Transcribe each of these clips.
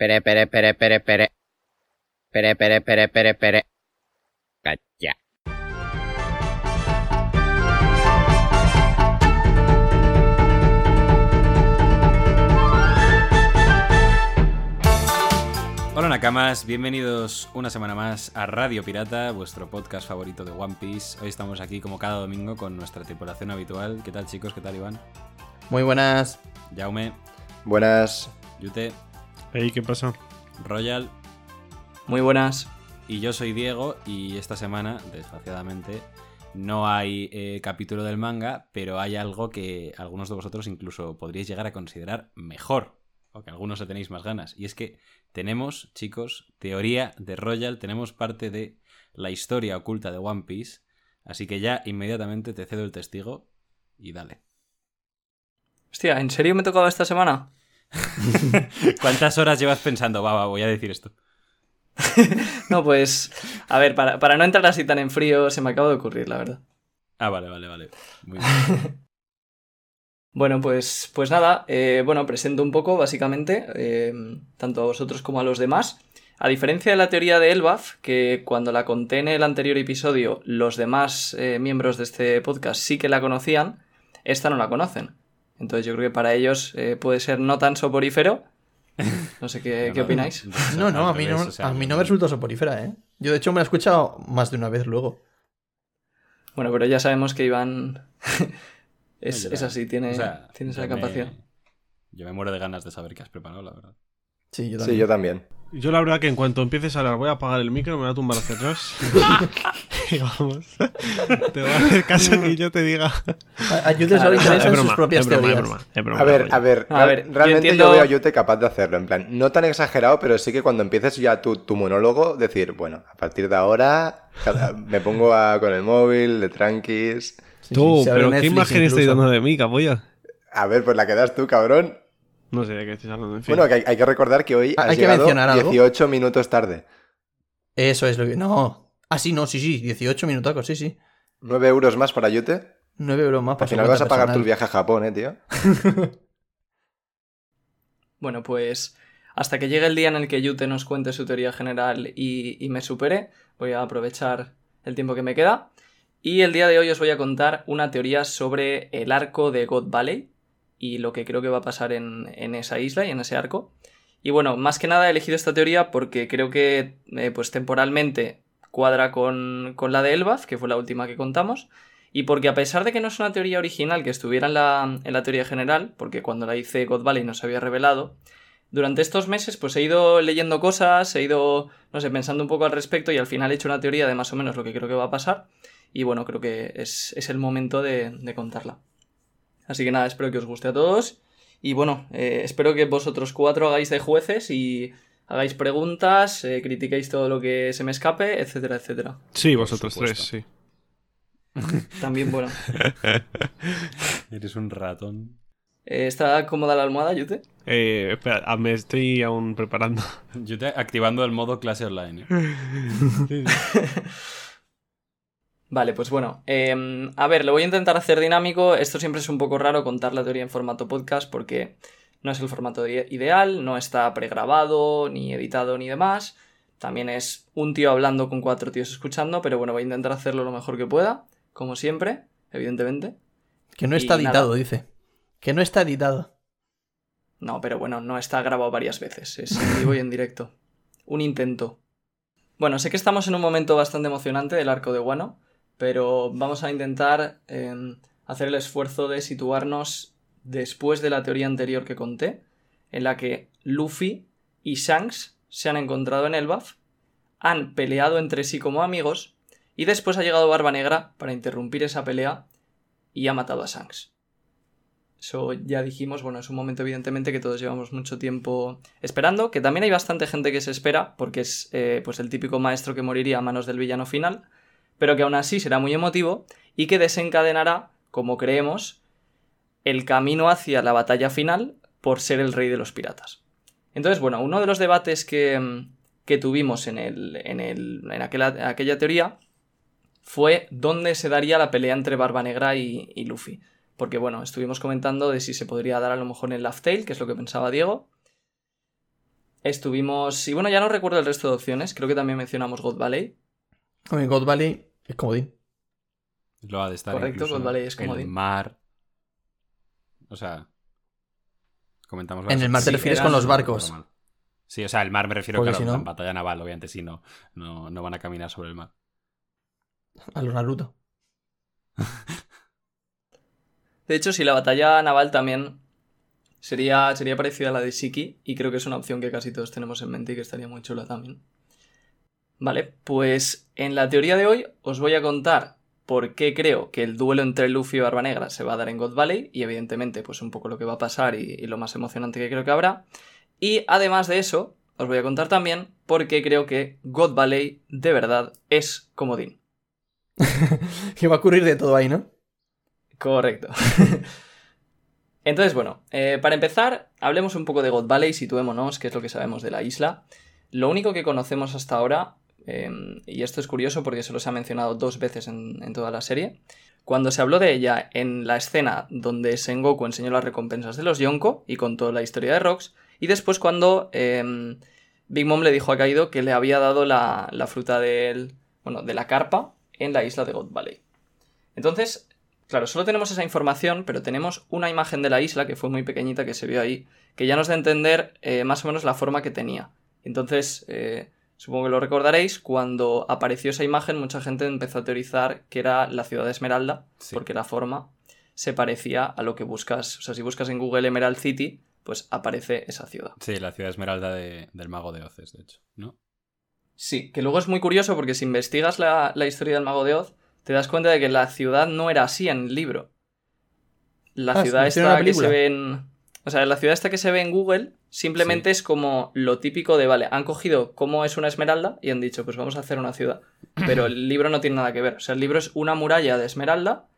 Pere, pere, pere, pere, pere. Pere, pere, pere, pere, pere. Cacha. Hola Nakamas, bienvenidos una semana más a Radio Pirata, vuestro podcast favorito de One Piece. Hoy estamos aquí como cada domingo con nuestra tripulación habitual. ¿Qué tal chicos? ¿Qué tal Iván? Muy buenas. Jaume, Buenas. Yute, Ey, ¿qué pasa? Royal Muy buenas. y yo soy Diego y esta semana, desgraciadamente, no hay eh, capítulo del manga, pero hay algo que algunos de vosotros incluso podríais llegar a considerar mejor, o que algunos le tenéis más ganas. Y es que tenemos, chicos, teoría de Royal, tenemos parte de la historia oculta de One Piece, así que ya inmediatamente te cedo el testigo y dale. Hostia, ¿en serio me tocaba esta semana? ¿Cuántas horas llevas pensando? Va, va, voy a decir esto. No, pues. A ver, para, para no entrar así tan en frío, se me acaba de ocurrir, la verdad. Ah, vale, vale, vale. Muy bien. Bueno, pues, pues nada, eh, bueno, presento un poco, básicamente, eh, tanto a vosotros como a los demás. A diferencia de la teoría de Elbaf, que cuando la conté en el anterior episodio, los demás eh, miembros de este podcast sí que la conocían, esta no la conocen. Entonces yo creo que para ellos eh, puede ser no tan soporífero. No sé qué, No, qué no, opináis. No, no, a mí no, a mí no me resulta soporífera, ¿eh? Yo de hecho me la he escuchado más de una vez luego. Bueno, pero ya sabemos que Iván es, es así, tiene, o sea, tiene esa me- capacidad. Yo me muero de ganas de saber qué has preparado, la verdad. Sí, yo Sí, también. yo también. Yo la verdad que en cuanto empieces a hablar voy a apagar el micro, me voy a tumbar hacia atrás. y vamos. Te voy a hacer caso que yo te diga. A- A interesan broma, sus propias broma, es teorías. broma, es broma, A ver, a ver, A ver, yo realmente yo, entiendo- veo a Yute capaz de hacerlo, en plan, no tan exagerado, pero sí que cuando empieces ya tu, tu monólogo, decir, bueno, a partir de ahora me pongo a- con el móvil, de tranquis. Sí, Tú, pero ¿qué Netflix imagen estoy incluso. dando de mí, capolla? A ver, pues la que das tú, cabrón. No sé de qué estás hablando, en fin. Bueno, que hay, hay que recordar que hoy Ah, has hay que llegado mencionar algo. 18 minutos tarde. Eso es lo que... No. Ah, sí, no, sí, sí. 18 minutacos, sí, sí. 9 euros más para Yute. 9 euros más Al para su final vas a pagar tu viaje a Japón, eh, tío. Bueno, pues hasta que llegue el día en el que Yute nos cuente su teoría general y, y me supere, voy a aprovechar el tiempo que me queda. Y el día de hoy os voy a contar una teoría sobre el arco de God Valley y lo que creo que va a pasar en, en esa isla y en ese arco. Y bueno, más que nada he elegido esta teoría porque creo que eh, pues temporalmente cuadra con, con la de Elbaf, que fue la última que contamos, y porque a pesar de que no es una teoría original que estuviera en la, en la teoría general, porque cuando la hice God Valley no se había revelado, durante estos meses pues he ido leyendo cosas, he ido, no sé, pensando un poco al respecto y al final he hecho una teoría de más o menos lo que creo que va a pasar. Y bueno, creo que es, es el momento de, de contarla. Así que nada, espero que os guste a todos. Y bueno, eh, espero que vosotros cuatro hagáis de jueces y hagáis preguntas, eh, critiquéis todo lo que se me escape, etcétera, etcétera. Sí, vosotros tres, sí. También, bueno. Eres un ratón. eh, ¿Está cómoda la almohada, Yute? Eh, espera, ah, me estoy aún preparando. Yo te activando el modo clase online. ¿eh? Vale, pues bueno. eh, a ver, lo voy a intentar hacer dinámico. Esto siempre es un poco raro contar la teoría en formato podcast porque no es el formato ideal, no está pregrabado, ni editado, ni demás. También es un tío hablando con cuatro tíos escuchando, pero bueno, voy a intentar hacerlo lo mejor que pueda, como siempre, evidentemente. Que no está Y editado, nada. dice. Que no está editado. No, pero bueno, no está grabado varias veces, es en vivo y en directo. Un intento. Bueno, sé que estamos en un momento bastante emocionante del arco de Wano, pero vamos a intentar eh, hacer el esfuerzo de situarnos después de la teoría anterior que conté, en la que Luffy y Shanks se han encontrado en Elbaf, han peleado entre sí como amigos, y después ha llegado Barba Negra para interrumpir esa pelea y ha matado a Shanks. Eso ya dijimos, bueno, es un momento evidentemente que todos llevamos mucho tiempo esperando, que también hay bastante gente que se espera, porque es eh, pues el típico maestro que moriría a manos del villano final, pero que aún así será muy emotivo y que desencadenará, como creemos, el camino hacia la batalla final por ser el rey de los piratas. Entonces, bueno, uno de los debates que, mm, que tuvimos en, el, en, el, en aquella, aquella teoría fue dónde se daría la pelea entre Barba Negra y, Luffy. Porque bueno, estuvimos comentando de si se podría dar a lo mejor en Laugh Tale, que es lo que pensaba Diego. estuvimos... Y bueno, ya no recuerdo el resto de opciones, creo que también mencionamos God Valley. God Valley es comodín. Lo ha de estar Correcto, incluso God Valley es el comodín. mar. O sea, comentamos En el mar te Sí, refieres con los barcos. Sí, o sea, el mar me refiero Porque claro, si no- en batalla naval, obviamente sí, no, no, no van a caminar sobre el mar. A los Naruto. De hecho, si la batalla naval también sería, sería parecida a la de Shiki, y creo que es una opción que casi todos tenemos en mente y que estaría muy chula también. Vale, pues en la teoría de hoy os voy a contar por qué creo que el duelo entre Luffy y Barba Negra se va a dar en God Valley, y evidentemente, pues un poco lo que va a pasar y, y lo más emocionante que creo que habrá. Y además de eso, os voy a contar también por qué creo que God Valley de verdad es comodín. Que va a ocurrir de todo ahí, ¿no? Correcto. Entonces, bueno, eh, para empezar, hablemos un poco de God Valley, situémonos, qué es lo que sabemos de la isla. Lo único que conocemos hasta ahora, eh, y esto es curioso porque se ha mencionado dos veces en, toda la serie, cuando se habló de ella en la escena donde Sengoku enseñó las recompensas de los Yonko y contó la historia de Rox, y después cuando eh, Big Mom le dijo a Kaido que le había dado la, la fruta del, bueno, de la carpa en la isla de God Valley. Entonces, Claro, solo tenemos esa información, pero tenemos una imagen de la isla que fue muy pequeñita que se vio ahí, que ya nos da a entender eh, más o menos la forma que tenía. Entonces, eh, supongo que lo recordaréis, cuando apareció esa imagen mucha gente empezó a teorizar que era la ciudad de Esmeralda, Sí. porque la forma se parecía a lo que buscas. O sea, si buscas en Google Emerald City, pues aparece esa ciudad. Sí, la ciudad esmeralda de- del mago de Oces, de hecho, ¿no? Sí, que luego es muy curioso porque si investigas la, la historia del mago de Oz, te das cuenta de que la ciudad no era así en el libro. La Ah, ciudad ¿se hicieron esta que se ve en. O sea, la ciudad esta que se ve en Google simplemente es como lo típico de, vale, han cogido cómo es una esmeralda y han dicho, pues vamos a hacer una ciudad. Pero el libro no tiene nada que ver. O sea, el libro es una muralla de esmeralda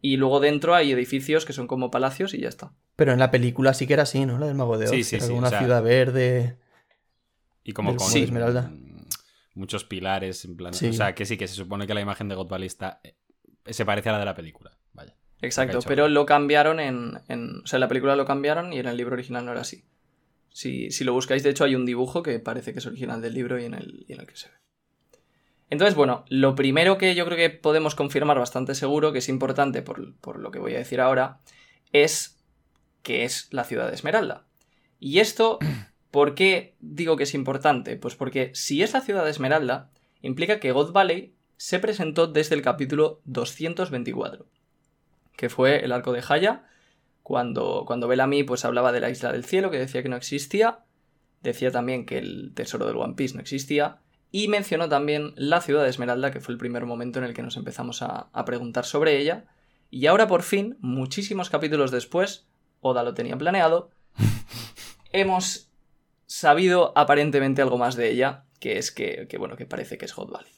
y luego dentro hay edificios que son como palacios y ya está. Pero en la película sí que era así, ¿no? La del Mago de Oz. Sí, sí, era sí, o una sea- ciudad verde. Y como con de Esmeralda. mm, muchos pilares, en plan... Sí. O sea, que sí, que se supone que la imagen de está... eh, se parece a la de la película. Exacto, pero lo cambiaron en, en- O sea, en la película lo cambiaron y en el libro original no era así. Si, si lo buscáis, de hecho, hay un dibujo que parece que es original del libro y en el, y en el que se ve. Entonces, bueno, lo primero que yo creo que podemos confirmar bastante seguro, que es importante por, por lo que voy a decir ahora, es que es la ciudad de Esmeralda. Y esto, ¿por qué digo que es importante? Pues porque si es la ciudad de Esmeralda, implica que God Valley se presentó desde el capítulo 224 que fue el arco de Haya, cuando, cuando Bellamy pues hablaba de la isla del cielo, que decía que no existía, decía también que el tesoro del One Piece no existía, y mencionó también la ciudad de Esmeralda, que fue el primer momento en el que nos empezamos a, a preguntar sobre ella, y ahora por fin, muchísimos capítulos después, Oda lo tenía planeado, hemos sabido aparentemente algo más de ella, que es que, que, bueno, que parece que es Hot Valley.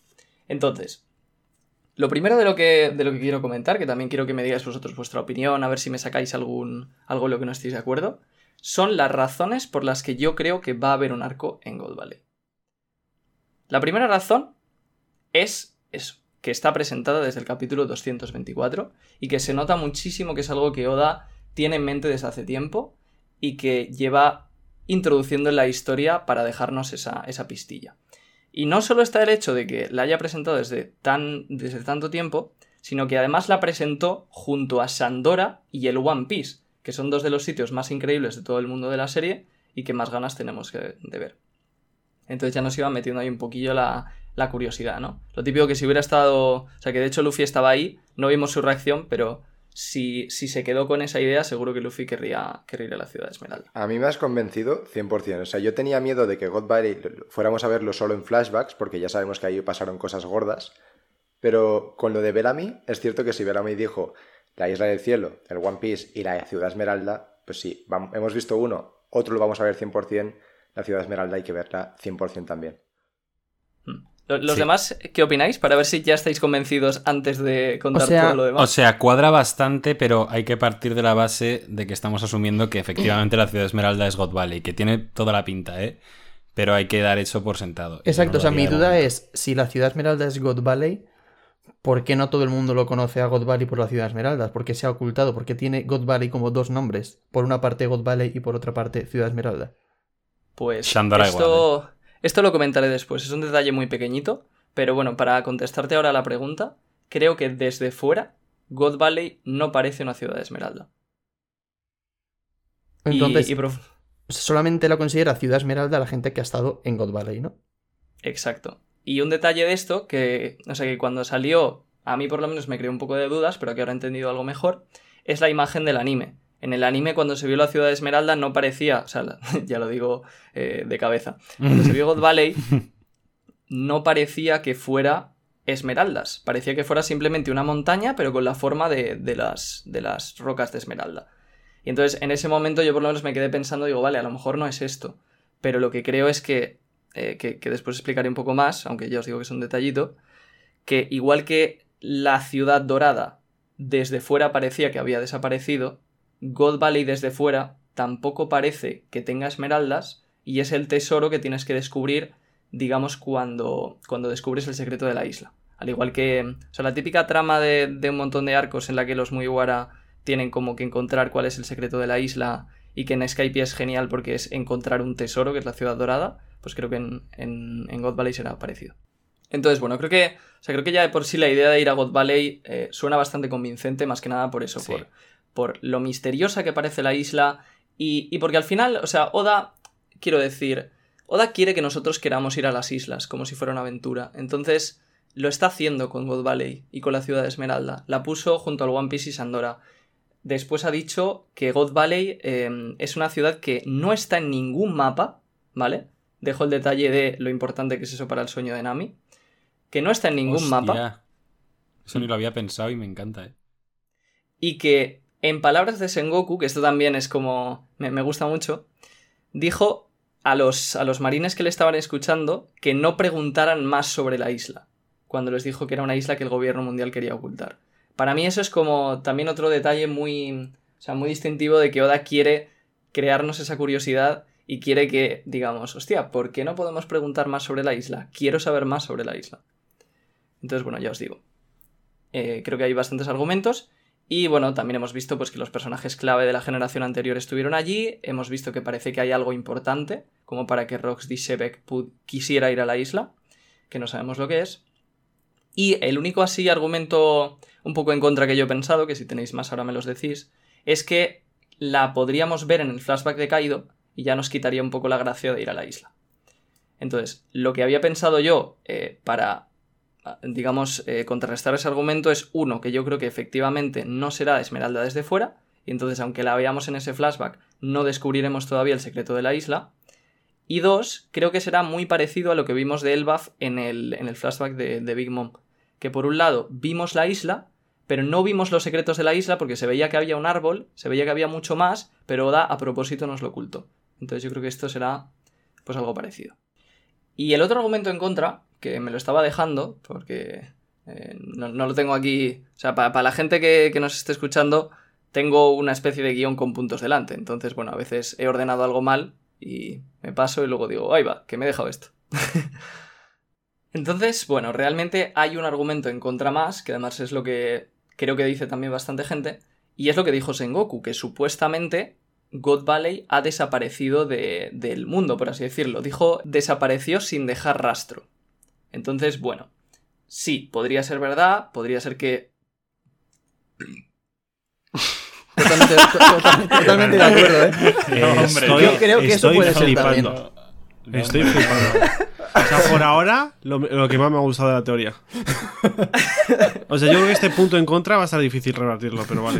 Entonces, lo primero de lo, que, de lo que quiero comentar, que también quiero que me digáis vosotros vuestra opinión, a ver si me sacáis algún, algo en lo que no estéis de acuerdo, son las razones por las que yo creo que va a haber un arco en Gold Valley. La primera razón es eso, que está presentada desde el capítulo 224 y que se nota muchísimo que es algo que Oda tiene en mente desde hace tiempo y que lleva introduciendo en la historia para dejarnos esa, esa pistilla. Y no solo está el hecho de que la haya presentado desde, tan, desde tanto tiempo, sino que además la presentó junto a Sandora y el One Piece, que son dos de los sitios más increíbles de todo el mundo de la serie y que más ganas tenemos de ver. Entonces ya nos iba metiendo ahí un poquillo la, la curiosidad, ¿no? Lo típico que si hubiera estado... O sea, que de hecho Luffy estaba ahí, no vimos su reacción, pero si, si se quedó con esa idea, seguro que Luffy querría, querría ir a la ciudad de Esmeralda. A mí me has convencido 100%. O sea, yo tenía miedo de que God Valley fuéramos a verlo solo en flashbacks, porque ya sabemos que ahí pasaron cosas gordas. Pero con lo de Bellamy, es cierto que si Bellamy dijo la Isla del Cielo, el One Piece y la Ciudad Esmeralda, pues sí, vam- hemos visto uno, otro lo vamos a ver 100%, la Ciudad Esmeralda hay que verla 100% también. Lo- ¿Los Sí. demás qué opináis? Para ver si ya estáis convencidos antes de contar O sea- todo lo demás. O sea, cuadra bastante, pero hay que partir de la base de que estamos asumiendo que efectivamente la ciudad de Esmeralda es God Valley, que tiene toda la pinta, ¿eh? Pero hay que dar eso por sentado. Exacto, no o sea, mi duda momento. es, si la ciudad Esmeralda es God Valley, ¿por qué no todo el mundo lo conoce a God Valley por la ciudad Esmeralda? ¿Por qué se ha ocultado? ¿Por qué tiene God Valley como dos nombres? Por una parte God Valley y por otra parte Ciudad Esmeralda. Pues Shandora esto, esto lo comentaré después, es un detalle muy pequeñito, pero bueno, para contestarte ahora la pregunta, creo que desde fuera God Valley no parece una ciudad de esmeralda. Entonces, y prof- solamente lo considera Ciudad Esmeralda la gente que ha estado en God Valley, ¿no? Exacto. Y un detalle de esto, que, o sea, que cuando salió, a mí por lo menos me creó un poco de dudas, pero que ahora he entendido algo mejor, es la imagen del anime. En el anime, cuando se vio la ciudad de Esmeralda, no parecía, o sea, ya lo digo eh, de cabeza, cuando se vio God Valley, no parecía que fuera esmeraldas, parecía que fuera simplemente una montaña, pero con la forma de, de las, de las rocas de esmeralda. Y entonces, en ese momento yo por lo menos me quedé pensando, digo, vale, a lo mejor no es esto, pero lo que creo es que eh, que, que después explicaré un poco más, aunque ya os digo que es un detallito, que igual que la ciudad dorada desde fuera parecía que había desaparecido, God Valley desde fuera tampoco parece que tenga esmeraldas y es el tesoro que tienes que descubrir, digamos, cuando, cuando descubres el secreto de la isla. Al igual que, o sea, la típica trama de, de un montón de arcos en la que los Mugiwara tienen como que encontrar cuál es el secreto de la isla y que en Skype es genial porque es encontrar un tesoro, que es la ciudad dorada, pues creo que en, en, en God Valley será parecido. Entonces, bueno, creo que, o sea, creo que ya de por sí la idea de ir a God Valley eh, suena bastante convincente, más que nada por eso, Sí. por, por lo misteriosa que parece la isla y, y porque al final, o sea, Oda, quiero decir, Oda quiere que nosotros queramos ir a las islas como si fuera una aventura. Entonces, lo está haciendo con God Valley y con la ciudad de Esmeralda. La puso junto al One Piece y Sandora. Después ha dicho que God Valley eh, es una ciudad que no está en ningún mapa, ¿vale? Dejo el detalle de lo importante que es eso para el sueño de Nami. Que no está en ningún Hostia. mapa Eso ni lo había pensado y me encanta, ¿eh? y que, en palabras de Sengoku, que esto también es como. me, gusta mucho, dijo a los, a los marines que le estaban escuchando que no preguntaran más sobre la isla, cuando les dijo que era una isla que el gobierno mundial quería ocultar. Para mí eso es como también otro detalle muy, o sea, muy distintivo de que Oda quiere crearnos esa curiosidad y quiere que digamos, hostia, ¿por qué no podemos preguntar más sobre la isla? Quiero saber más sobre la isla. Entonces, bueno, ya os digo. Eh, creo que hay bastantes argumentos. Y bueno, también hemos visto pues, que los personajes clave de la generación anterior estuvieron allí. Hemos visto que parece que hay algo importante, como para que Rox D. Shebek pu- quisiera ir a la isla, que no sabemos lo que es. Y el único así argumento un poco en contra que yo he pensado, que si tenéis más ahora me los decís, es que la podríamos ver en el flashback de Kaido y ya nos quitaría un poco la gracia de ir a la isla. Entonces, lo que había pensado yo eh, para digamos, eh, contrarrestar ese argumento es uno, que yo creo que efectivamente no será Esmeralda desde fuera, y entonces aunque la veamos en ese flashback, no descubriremos todavía el secreto de la isla. Y dos, creo que será muy parecido a lo que vimos de Elbaf en el, en el flashback de, de Big Mom. Que por un lado vimos la isla, pero no vimos los secretos de la isla porque se veía que había un árbol, se veía que había mucho más, pero Oda a propósito nos lo ocultó. Entonces yo creo que esto será pues algo parecido. Y el otro argumento en contra, que me lo estaba dejando, porque eh, no, no lo tengo aquí, o sea, para, la gente que, que nos esté escuchando, tengo una especie de guion con puntos delante. Entonces, bueno, a veces he ordenado algo mal y me paso y luego digo, ahí va, que me he dejado esto. Entonces, bueno, realmente hay un argumento en contra más, que además es lo que creo que dice también bastante gente, y es lo que dijo Sengoku, que supuestamente God Valley ha desaparecido de- del mundo, por así decirlo. Dijo desapareció sin dejar rastro. Entonces, bueno, sí, podría ser verdad, podría ser que... Totalmente, to- totalmente- totalmente de acuerdo, ¿eh? Eh, hombre, estoy- yo creo que eso estoy puede ser flipando. Estoy flipando. O sea, por ahora, lo, lo que más me ha gustado de la teoría. O sea, yo creo que este punto en contra va a estar difícil rebatirlo, pero vale.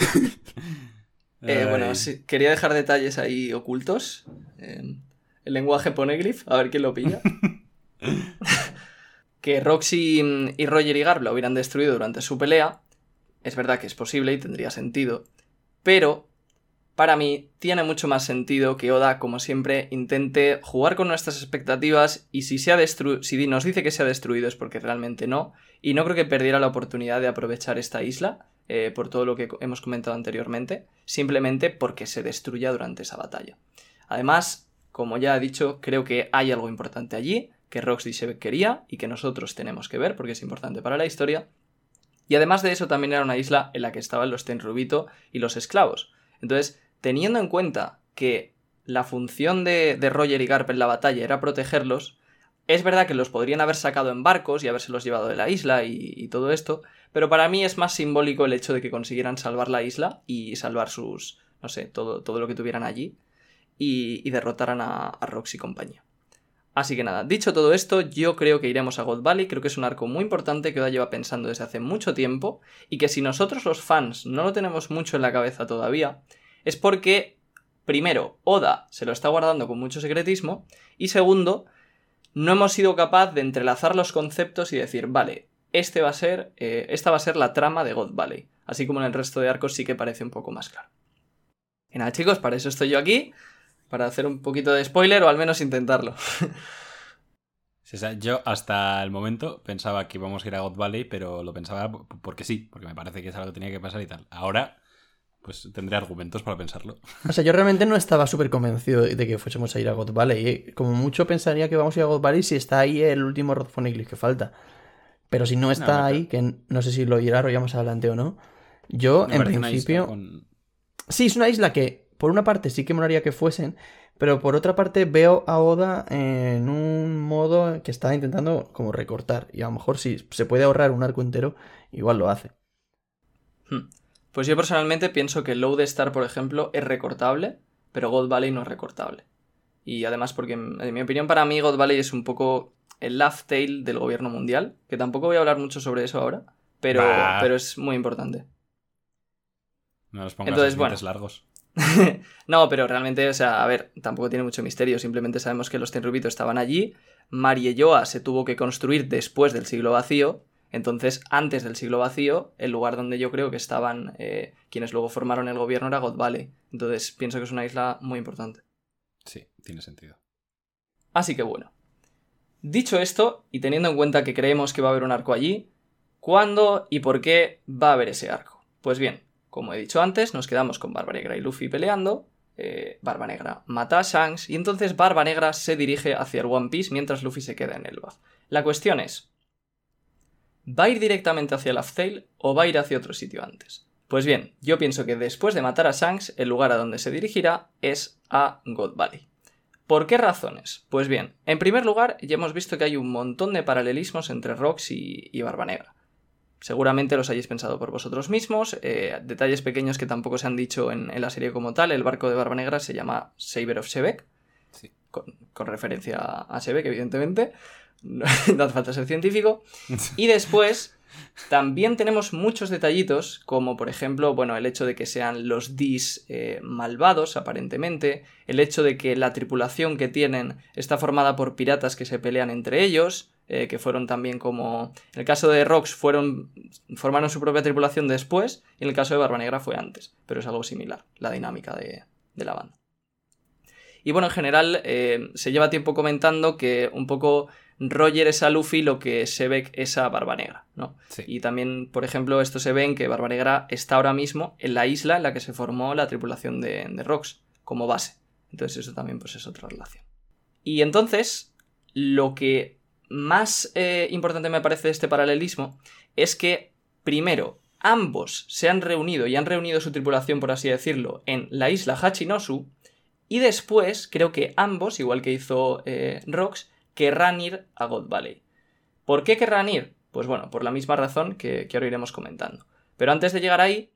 Eh, bueno, sí, quería dejar detalles ahí ocultos. Eh, el lenguaje poneglyph, a ver quién lo pilla. que Roxy y Roger y Garb lo hubieran destruido durante su pelea. Es verdad que es posible y tendría sentido. Pero, para mí, tiene mucho más sentido que Oda, como siempre, intente jugar con nuestras expectativas y si, se ha si nos dice que se ha destruido es porque realmente no. Y no creo que perdiera la oportunidad de aprovechar esta isla, eh, por todo lo que hemos comentado anteriormente, simplemente porque se destruya durante esa batalla. Además, como ya he dicho, creo que hay algo importante allí, que Roxy se quería y que nosotros tenemos que ver porque es importante para la historia. Y además de eso también era una isla en la que estaban los Tenrubito y los esclavos. Entonces, teniendo en cuenta que la función de, de Roger y Garp en la batalla era protegerlos, es verdad que los podrían haber sacado en barcos y habérselos llevado de la isla y, todo esto, pero para mí es más simbólico el hecho de que consiguieran salvar la isla y salvar sus, no sé, todo, todo lo que tuvieran allí y, derrotaran a, a y compañía. Así que nada, dicho todo esto, yo creo que iremos a God Valley, creo que es un arco muy importante que Oda lleva pensando desde hace mucho tiempo y que si nosotros los fans no lo tenemos mucho en la cabeza todavía, es porque, primero, Oda se lo está guardando con mucho secretismo y segundo, no hemos sido capaz de entrelazar los conceptos y decir, vale, este va a ser, eh, esta va a ser la trama de God Valley, así como en el resto de arcos sí que parece un poco más claro. Y nada chicos, para eso estoy yo aquí, para hacer un poquito de spoiler o al menos intentarlo. Sí, o sea, yo hasta el momento pensaba que íbamos a ir a God Valley, pero lo pensaba porque sí, porque me parece que es algo que tenía que pasar y tal. Ahora, pues tendré argumentos para pensarlo. O sea, yo realmente no estaba súper convencido de que fuésemos a ir a God Valley. ¿eh? Como mucho pensaría que vamos a ir a God Valley si está ahí el último Rod Phoneglyph que falta. Pero si no está No, ahí, que no sé si lo irá ya más adelante o no. Yo, en principio. con- Sí, es una isla que, por una parte, sí que molaría que fuesen, pero por otra parte veo a Oda en un modo que está intentando como recortar. Y a lo mejor si se puede ahorrar un arco entero, igual lo hace. Hmm. Pues yo personalmente pienso que Load Star, por ejemplo, es recortable, pero God Valley no es recortable. Y además porque, en mi opinión, para mí God Valley es un poco el laugh tale del gobierno mundial, que tampoco voy a hablar mucho sobre eso ahora, pero, Bah. pero es muy importante. No nos pongas Entonces, los bueno. largos. no, pero realmente, o sea, a ver, tampoco tiene mucho misterio, simplemente sabemos que los Tenryubito estaban allí, Marieyoa se tuvo que construir después del siglo vacío, entonces antes del siglo vacío, el lugar donde yo creo que estaban eh, quienes luego formaron el gobierno era God Valley, entonces pienso que es una isla muy importante. Sí, tiene sentido. Así que bueno. Dicho esto, y teniendo en cuenta que creemos que va a haber un arco allí, ¿cuándo y por qué va a haber ese arco? Pues bien, como he dicho antes, nos quedamos con Barba Negra y Luffy peleando. eh, Barba Negra mata a Shanks y entonces Barba Negra se dirige hacia el One Piece mientras Luffy se queda en Elbaf. La cuestión es, ¿va a ir directamente hacia Laugh Tale o va a ir hacia otro sitio antes? Pues bien, yo pienso que después de matar a Shanks, el lugar a donde se dirigirá es a God Valley. ¿Por qué razones? Pues bien, en primer lugar, ya hemos visto que hay un montón de paralelismos entre Rox y, y Barba Negra. Seguramente los hayáis pensado por vosotros mismos, eh, detalles pequeños que tampoco se han dicho en, en la serie como tal, el barco de Barba Negra se llama Saber of Shebek, Sí. con, con referencia a Shebek, evidentemente, no, no hace falta ser científico. Y después, también tenemos muchos detallitos, como por ejemplo, bueno, el hecho de que sean los Dis eh, malvados, aparentemente, el hecho de que la tripulación que tienen está formada por piratas que se pelean entre ellos, eh, que fueron también como... En el caso de Rox fueron... formaron su propia tripulación después, y en el caso de Barba Negra fue antes, pero es algo similar, la dinámica de, de la banda. Y bueno, en general eh, se lleva tiempo comentando que un poco Roger es a Luffy lo que Sebek es a Barba Negra, ¿no? Sí. Y también, por ejemplo, esto se ve en que Barba Negra está ahora mismo en la isla en la que se formó la tripulación de, de Rox, como base. Entonces eso también pues, es otra relación. Y entonces, lo que más eh, importante me parece este paralelismo es que, primero, ambos se han reunido y han reunido su tripulación, por así decirlo, en la isla Hachinosu, y después creo que ambos, igual que hizo eh, Rox, querrán ir a God Valley. ¿Por qué querrán ir? Pues bueno, por la misma razón que, que ahora iremos comentando. Pero antes de llegar ahí,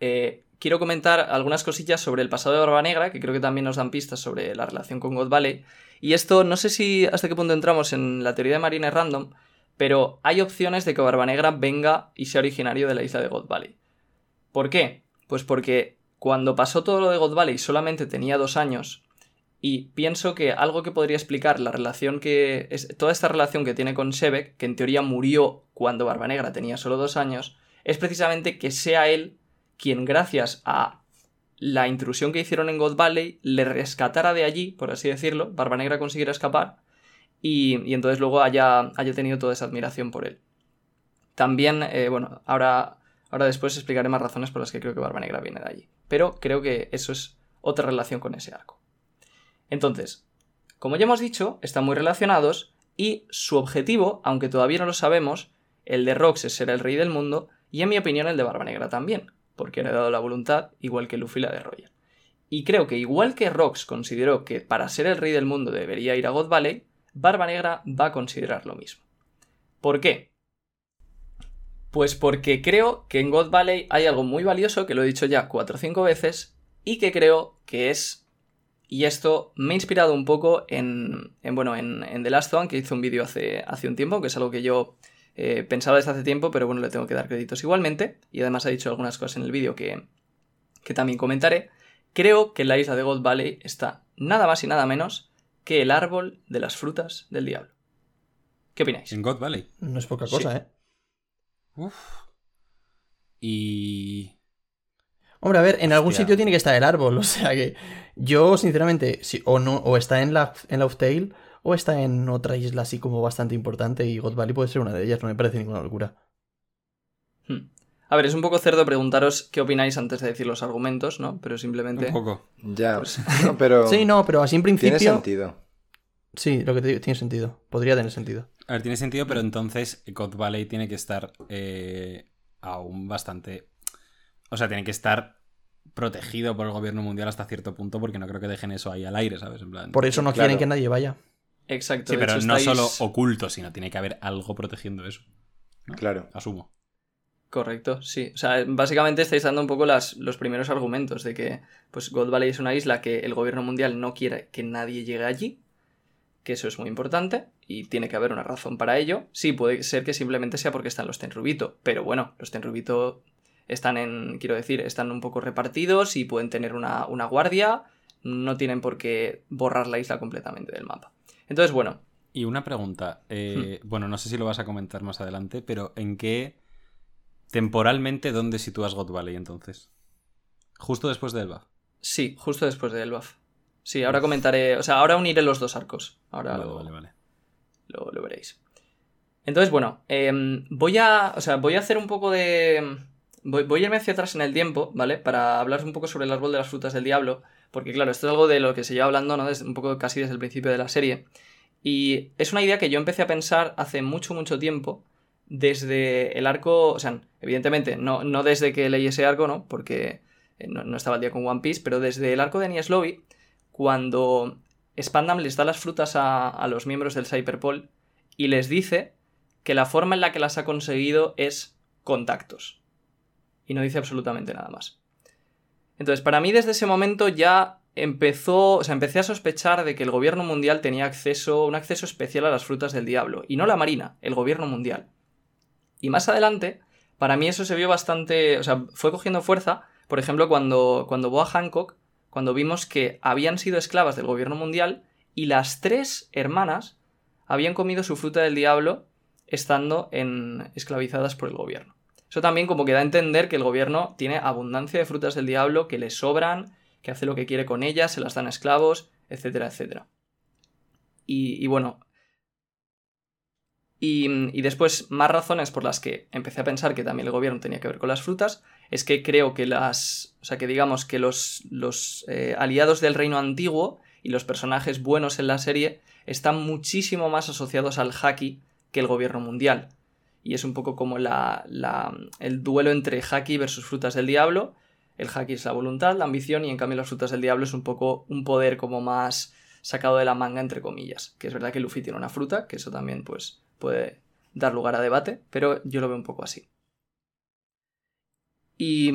eh, quiero comentar algunas cosillas sobre el pasado de Barba Negra, que creo que también nos dan pistas sobre la relación con God Valley. Y esto, no sé si hasta qué punto entramos en la teoría de Marine Random, pero hay opciones de que Barba Negra venga y sea originario de la isla de God Valley. ¿Por qué? Pues porque cuando pasó todo lo de God Valley solamente tenía dos años y pienso que algo que podría explicar la relación que. Es, toda esta relación que tiene con Sebek, que en teoría murió cuando Barba Negra tenía solo dos años, es precisamente que sea él quien, gracias a la intrusión que hicieron en God Valley, le rescatara de allí, por así decirlo, Barba Negra consiguiera escapar, y, entonces luego haya, haya, tenido toda esa admiración por él. También, eh, bueno, ahora, ahora después explicaré más razones por las que creo que Barba Negra viene de allí. Pero creo que eso es otra relación con ese arco. Entonces, como ya hemos dicho, están muy relacionados y su objetivo, aunque todavía no lo sabemos, el de Rox es ser el rey del mundo y en mi opinión el de Barba Negra también, porque ha dado la voluntad igual que Luffy la de Roger. Y creo que igual que Rox consideró que para ser el rey del mundo debería ir a God Valley, Barba Negra va a considerar lo mismo. ¿Por qué? Pues porque creo que en God Valley hay algo muy valioso, que lo he dicho ya cuatro o cinco veces, y que creo que es... Y esto me ha inspirado un poco en, bueno, en, The Last One, que hizo un vídeo hace, hace un tiempo, que es algo que yo eh, pensaba desde hace tiempo, pero bueno, le tengo que dar créditos igualmente, y además ha dicho algunas cosas en el vídeo que, que también comentaré. Creo que en la isla de God Valley está nada más y nada menos que el árbol de las frutas del diablo. ¿Qué opináis? En God Valley. No es poca cosa, ¿eh? Uf. Y. Hombre, a ver, en algún sitio tiene que estar el árbol, o sea que yo, sinceramente, si, o no, o está en la en Laugh Tale, o está en otra isla así como bastante importante, y God Valley puede ser una de ellas, no me parece ninguna locura. Hmm. A ver, es un poco cerdo preguntaros qué opináis antes de decir los argumentos, ¿no? Pero simplemente. Un poco. Ya, Pues- no, pero Sí, no, pero así en tiene principio. sentido. Sí, lo que te digo, tiene sentido. Podría tener sentido. A ver, tiene sentido, pero entonces God Valley tiene que estar eh, aún bastante. O sea, tiene que estar protegido por el gobierno mundial hasta cierto punto, porque no creo que dejen eso ahí al aire, ¿sabes? En plan. Por eso no Claro. quieren que nadie vaya. Exacto. Sí, de pero hecho, no estáis- solo oculto, sino tiene que haber algo protegiendo eso. Claro. Asumo. Correcto, sí. O sea, básicamente estáis dando un poco las, los primeros argumentos de que pues God Valley es una isla que el gobierno mundial no quiere que nadie llegue allí, que eso es muy importante y tiene que haber una razón para ello. Sí, puede ser que simplemente sea porque están los Tenrubito, pero bueno, los Tenrubito están en, quiero decir, están un poco repartidos y pueden tener una, una guardia, no tienen por qué borrar la isla completamente del mapa. Entonces, bueno, Y una pregunta. eh, Bueno, no sé si lo vas a comentar más adelante, pero ¿en qué. temporalmente, dónde sitúas God Valley entonces? Justo después de Elba. sí, justo después de Elbaf. Sí, ahora comentaré, o sea, ahora uniré los dos arcos. Ahora Vale, lo- vale, vale. lo, lo veréis. Entonces, bueno, em, voy a. O sea, voy a hacer un poco de. Voy, voy a irme hacia atrás en el tiempo, ¿vale? Para hablar un poco sobre el árbol de las frutas del diablo. Porque, claro, esto es algo de lo que se lleva hablando, ¿no? Desde, un poco casi desde el principio de la serie. Y es una idea que yo empecé a pensar hace mucho, mucho tiempo. Desde el arco. O sea, evidentemente, no, no desde que leí ese arco, ¿no? Porque eh, no, estaba al día con One Piece, pero desde el arco de Enies Lobby, cuando Spandam les da las frutas a, a los miembros del Cyberpol y les dice que la forma en la que las ha conseguido es contactos. Y no dice absolutamente nada más. Entonces, para mí desde ese momento ya empezó, o sea, empecé a sospechar de que el gobierno mundial tenía acceso, un acceso especial a las frutas del diablo, y no la marina, el gobierno mundial. Y más adelante, para mí eso se vio bastante, o sea, fue cogiendo fuerza, por ejemplo, cuando, cuando Boa Hancock, cuando vimos que habían sido esclavas del gobierno mundial y las tres hermanas habían comido su fruta del diablo estando en, esclavizadas por el gobierno. Eso también como que da a entender que el gobierno tiene abundancia de frutas del diablo, que le sobran, que hace lo que quiere con ellas, se las dan esclavos, etcétera, etcétera. Y, bueno. Y, y después, más razones por las que empecé a pensar que también el gobierno tenía que ver con las frutas, es que creo que las. O sea, que digamos que los, los eh, aliados del reino antiguo y los personajes buenos en la serie están muchísimo más asociados al Haki que el gobierno mundial. Y es un poco como la, el duelo entre Haki versus frutas del diablo. El Haki es la voluntad, la ambición, y en cambio las frutas del diablo es un poco un poder como más sacado de la manga, entre comillas. Que es verdad que Luffy tiene una fruta, que eso también pues puede dar lugar a debate, pero yo lo veo un poco así. Y,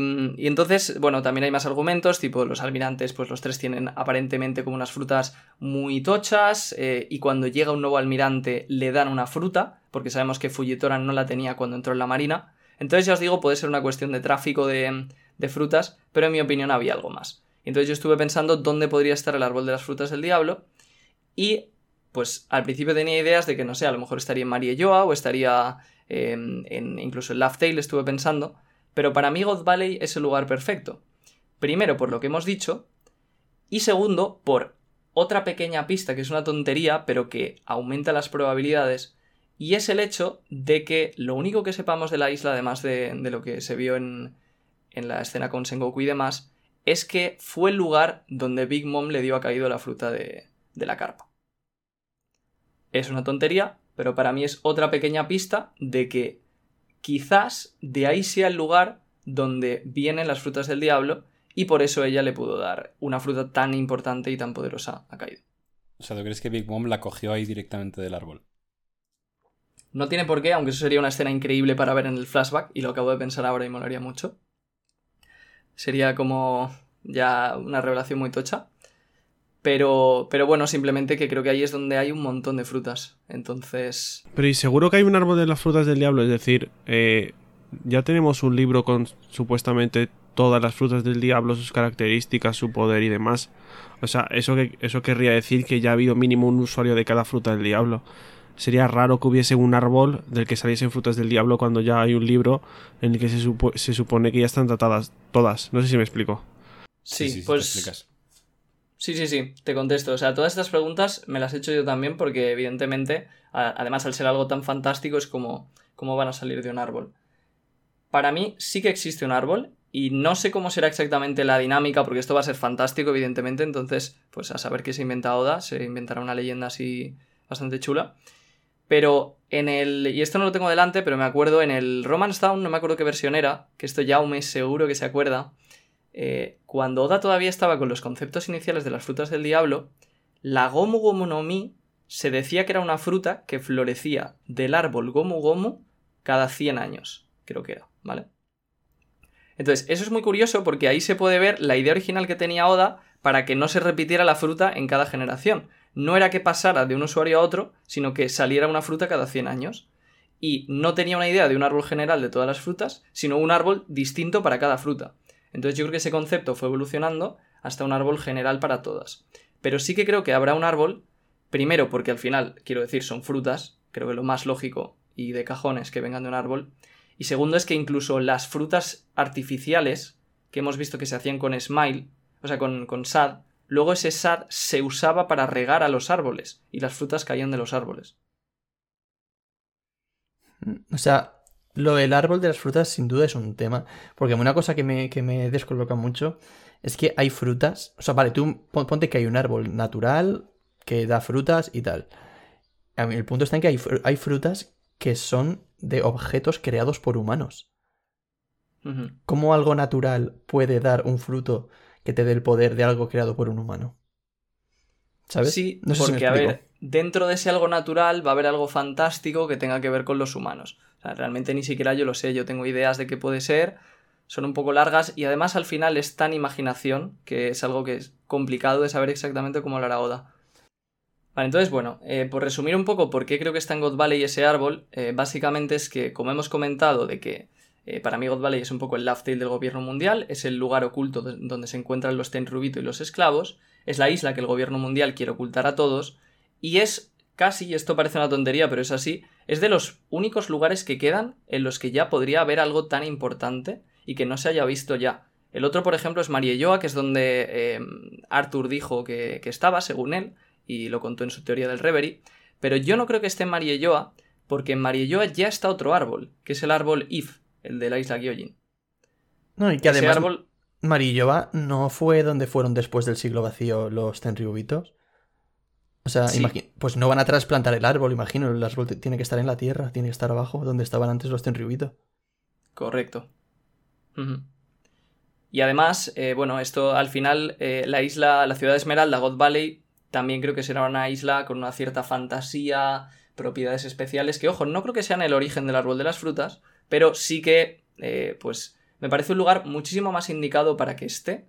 entonces, bueno, también hay más argumentos, tipo los almirantes, pues los tres tienen aparentemente como unas frutas muy tochas, eh, y cuando llega un nuevo almirante le dan una fruta, porque sabemos que Fujitora no la tenía cuando entró en la marina. Entonces ya os digo, puede ser una cuestión de tráfico de, de frutas, pero en mi opinión había algo más. Entonces yo estuve pensando dónde podría estar el árbol de las frutas del diablo, y pues al principio tenía ideas de que, no sé, a lo mejor estaría en Mariejoa o estaría eh, en, incluso en Laugh Tale, estuve pensando, pero para mí God Valley es el lugar perfecto. Primero, por lo que hemos dicho, y segundo, por otra pequeña pista que es una tontería, pero que aumenta las probabilidades, y es el hecho de que lo único que sepamos de la isla, además de, lo que se vio en, en la escena con Sengoku y demás, es que fue el lugar donde Big Mom le dio a caído la fruta de, de la carpa. Es una tontería, pero para mí es otra pequeña pista de que quizás de ahí sea el lugar donde vienen las frutas del diablo y por eso ella le pudo dar una fruta tan importante y tan poderosa a Kaido. O sea, ¿tú crees que Big Mom la cogió ahí directamente del árbol? No tiene por qué, aunque eso sería una escena increíble para ver en el flashback, y lo acabo de pensar ahora y molaría mucho. Sería como ya una revelación muy tocha. Pero, pero bueno, simplemente que creo que ahí es donde hay un montón de frutas. Entonces. Pero y seguro que hay un árbol de las frutas del diablo, es decir, eh, ya tenemos un libro con supuestamente todas las frutas del diablo, sus características, su poder y demás. O sea, eso, que, eso querría decir que ya ha habido mínimo un usuario de cada fruta del diablo. Sería raro que hubiese un árbol del que saliesen frutas del diablo cuando ya hay un libro en el que se, supo- se supone que ya están tratadas todas. No sé si me explico. Sí, pues. explicas. Sí, sí, sí, te contesto. O sea, todas estas preguntas me las he hecho yo también porque evidentemente, además al ser algo tan fantástico, es como cómo van a salir de un árbol. Para mí sí que existe un árbol y no sé cómo será exactamente la dinámica porque esto va a ser fantástico, evidentemente. Entonces, pues a saber qué se inventa Oda, se inventará una leyenda así bastante chula. Pero en el. Y esto no lo tengo delante, pero me acuerdo en el Romance Down, no me acuerdo qué versión era, que esto ya mes seguro que se acuerda. Eh, cuando Oda todavía estaba con los conceptos iniciales de las frutas del diablo, la Gomu Gomu no Mi se decía que era una fruta que florecía del árbol Gomu Gomu cada 100 años, creo que era, ¿vale? Entonces, eso es muy curioso porque ahí se puede ver la idea original que tenía Oda para que no se repitiera la fruta en cada generación. No era que pasara de un usuario a otro, sino que saliera una fruta cada 100 años. Y no tenía una idea de un árbol general de todas las frutas, sino un árbol distinto para cada fruta. Entonces yo creo que ese concepto fue evolucionando hasta un árbol general para todas. Pero sí que creo que habrá un árbol, primero porque al final, quiero decir, son frutas, creo que lo más lógico y de cajones que vengan de un árbol. Y segundo es que incluso las frutas artificiales, que hemos visto que se hacían con Smile, o sea, con, con Sad, luego ese Sad se usaba para regar a los árboles y las frutas caían de los árboles. O sea, lo del árbol de las frutas sin duda es un tema. Porque una cosa que me, que me descoloca mucho es que hay frutas. O sea, vale, tú pon- ponte que hay un árbol natural que da frutas y tal. El punto está en que hay, fr- hay frutas que son de objetos creados por humanos. ¿Cómo algo natural puede dar un fruto que te dé el poder de algo creado por un humano? ¿Sabes? Sí, No sé si me porque a ver, dentro de ese algo natural va a haber algo fantástico que tenga que ver con los humanos. Realmente ni siquiera yo lo sé, yo tengo ideas de qué puede ser, son un poco largas y además al final es tan imaginación que es algo que es complicado de saber exactamente cómo lo hará Oda. Vale, entonces, bueno, eh, por resumir un poco por qué creo que está en God Valley ese árbol, eh, básicamente es que, como hemos comentado, de que eh, para mí God Valley es un poco el Tale del gobierno mundial, es el lugar oculto de- donde se encuentran los Tenrubito y los esclavos, es la isla que el gobierno mundial quiere ocultar a todos, y es casi, y esto parece una tontería, pero es así, es de los únicos lugares que quedan en los que ya podría haber algo tan importante y que no se haya visto ya. El otro, por ejemplo, es Mariejoa, que es donde eh, Arthur dijo que, que estaba, según él, y lo contó en su teoría del Reverie, pero yo no creo que esté en Mariejoa, porque en Mariejoa ya está otro árbol, que es el árbol If, el de la isla Gyojin. No, y que Ese además árbol Marilloa no fue donde fueron después del siglo vacío los Tenryubitos. O sea, Sí. pues no van a trasplantar el árbol, imagino. El árbol tiene que estar en la tierra, tiene que estar abajo, donde estaban antes los Tenryubitos. Correcto. Y además, eh, bueno, esto al final, eh, la isla, la ciudad de Esmeralda, God Valley, también creo que será una isla con una cierta fantasía, propiedades especiales, que ojo, no creo que sean el origen del árbol de las frutas, pero sí que, eh, pues, me parece un lugar muchísimo más indicado para que esté,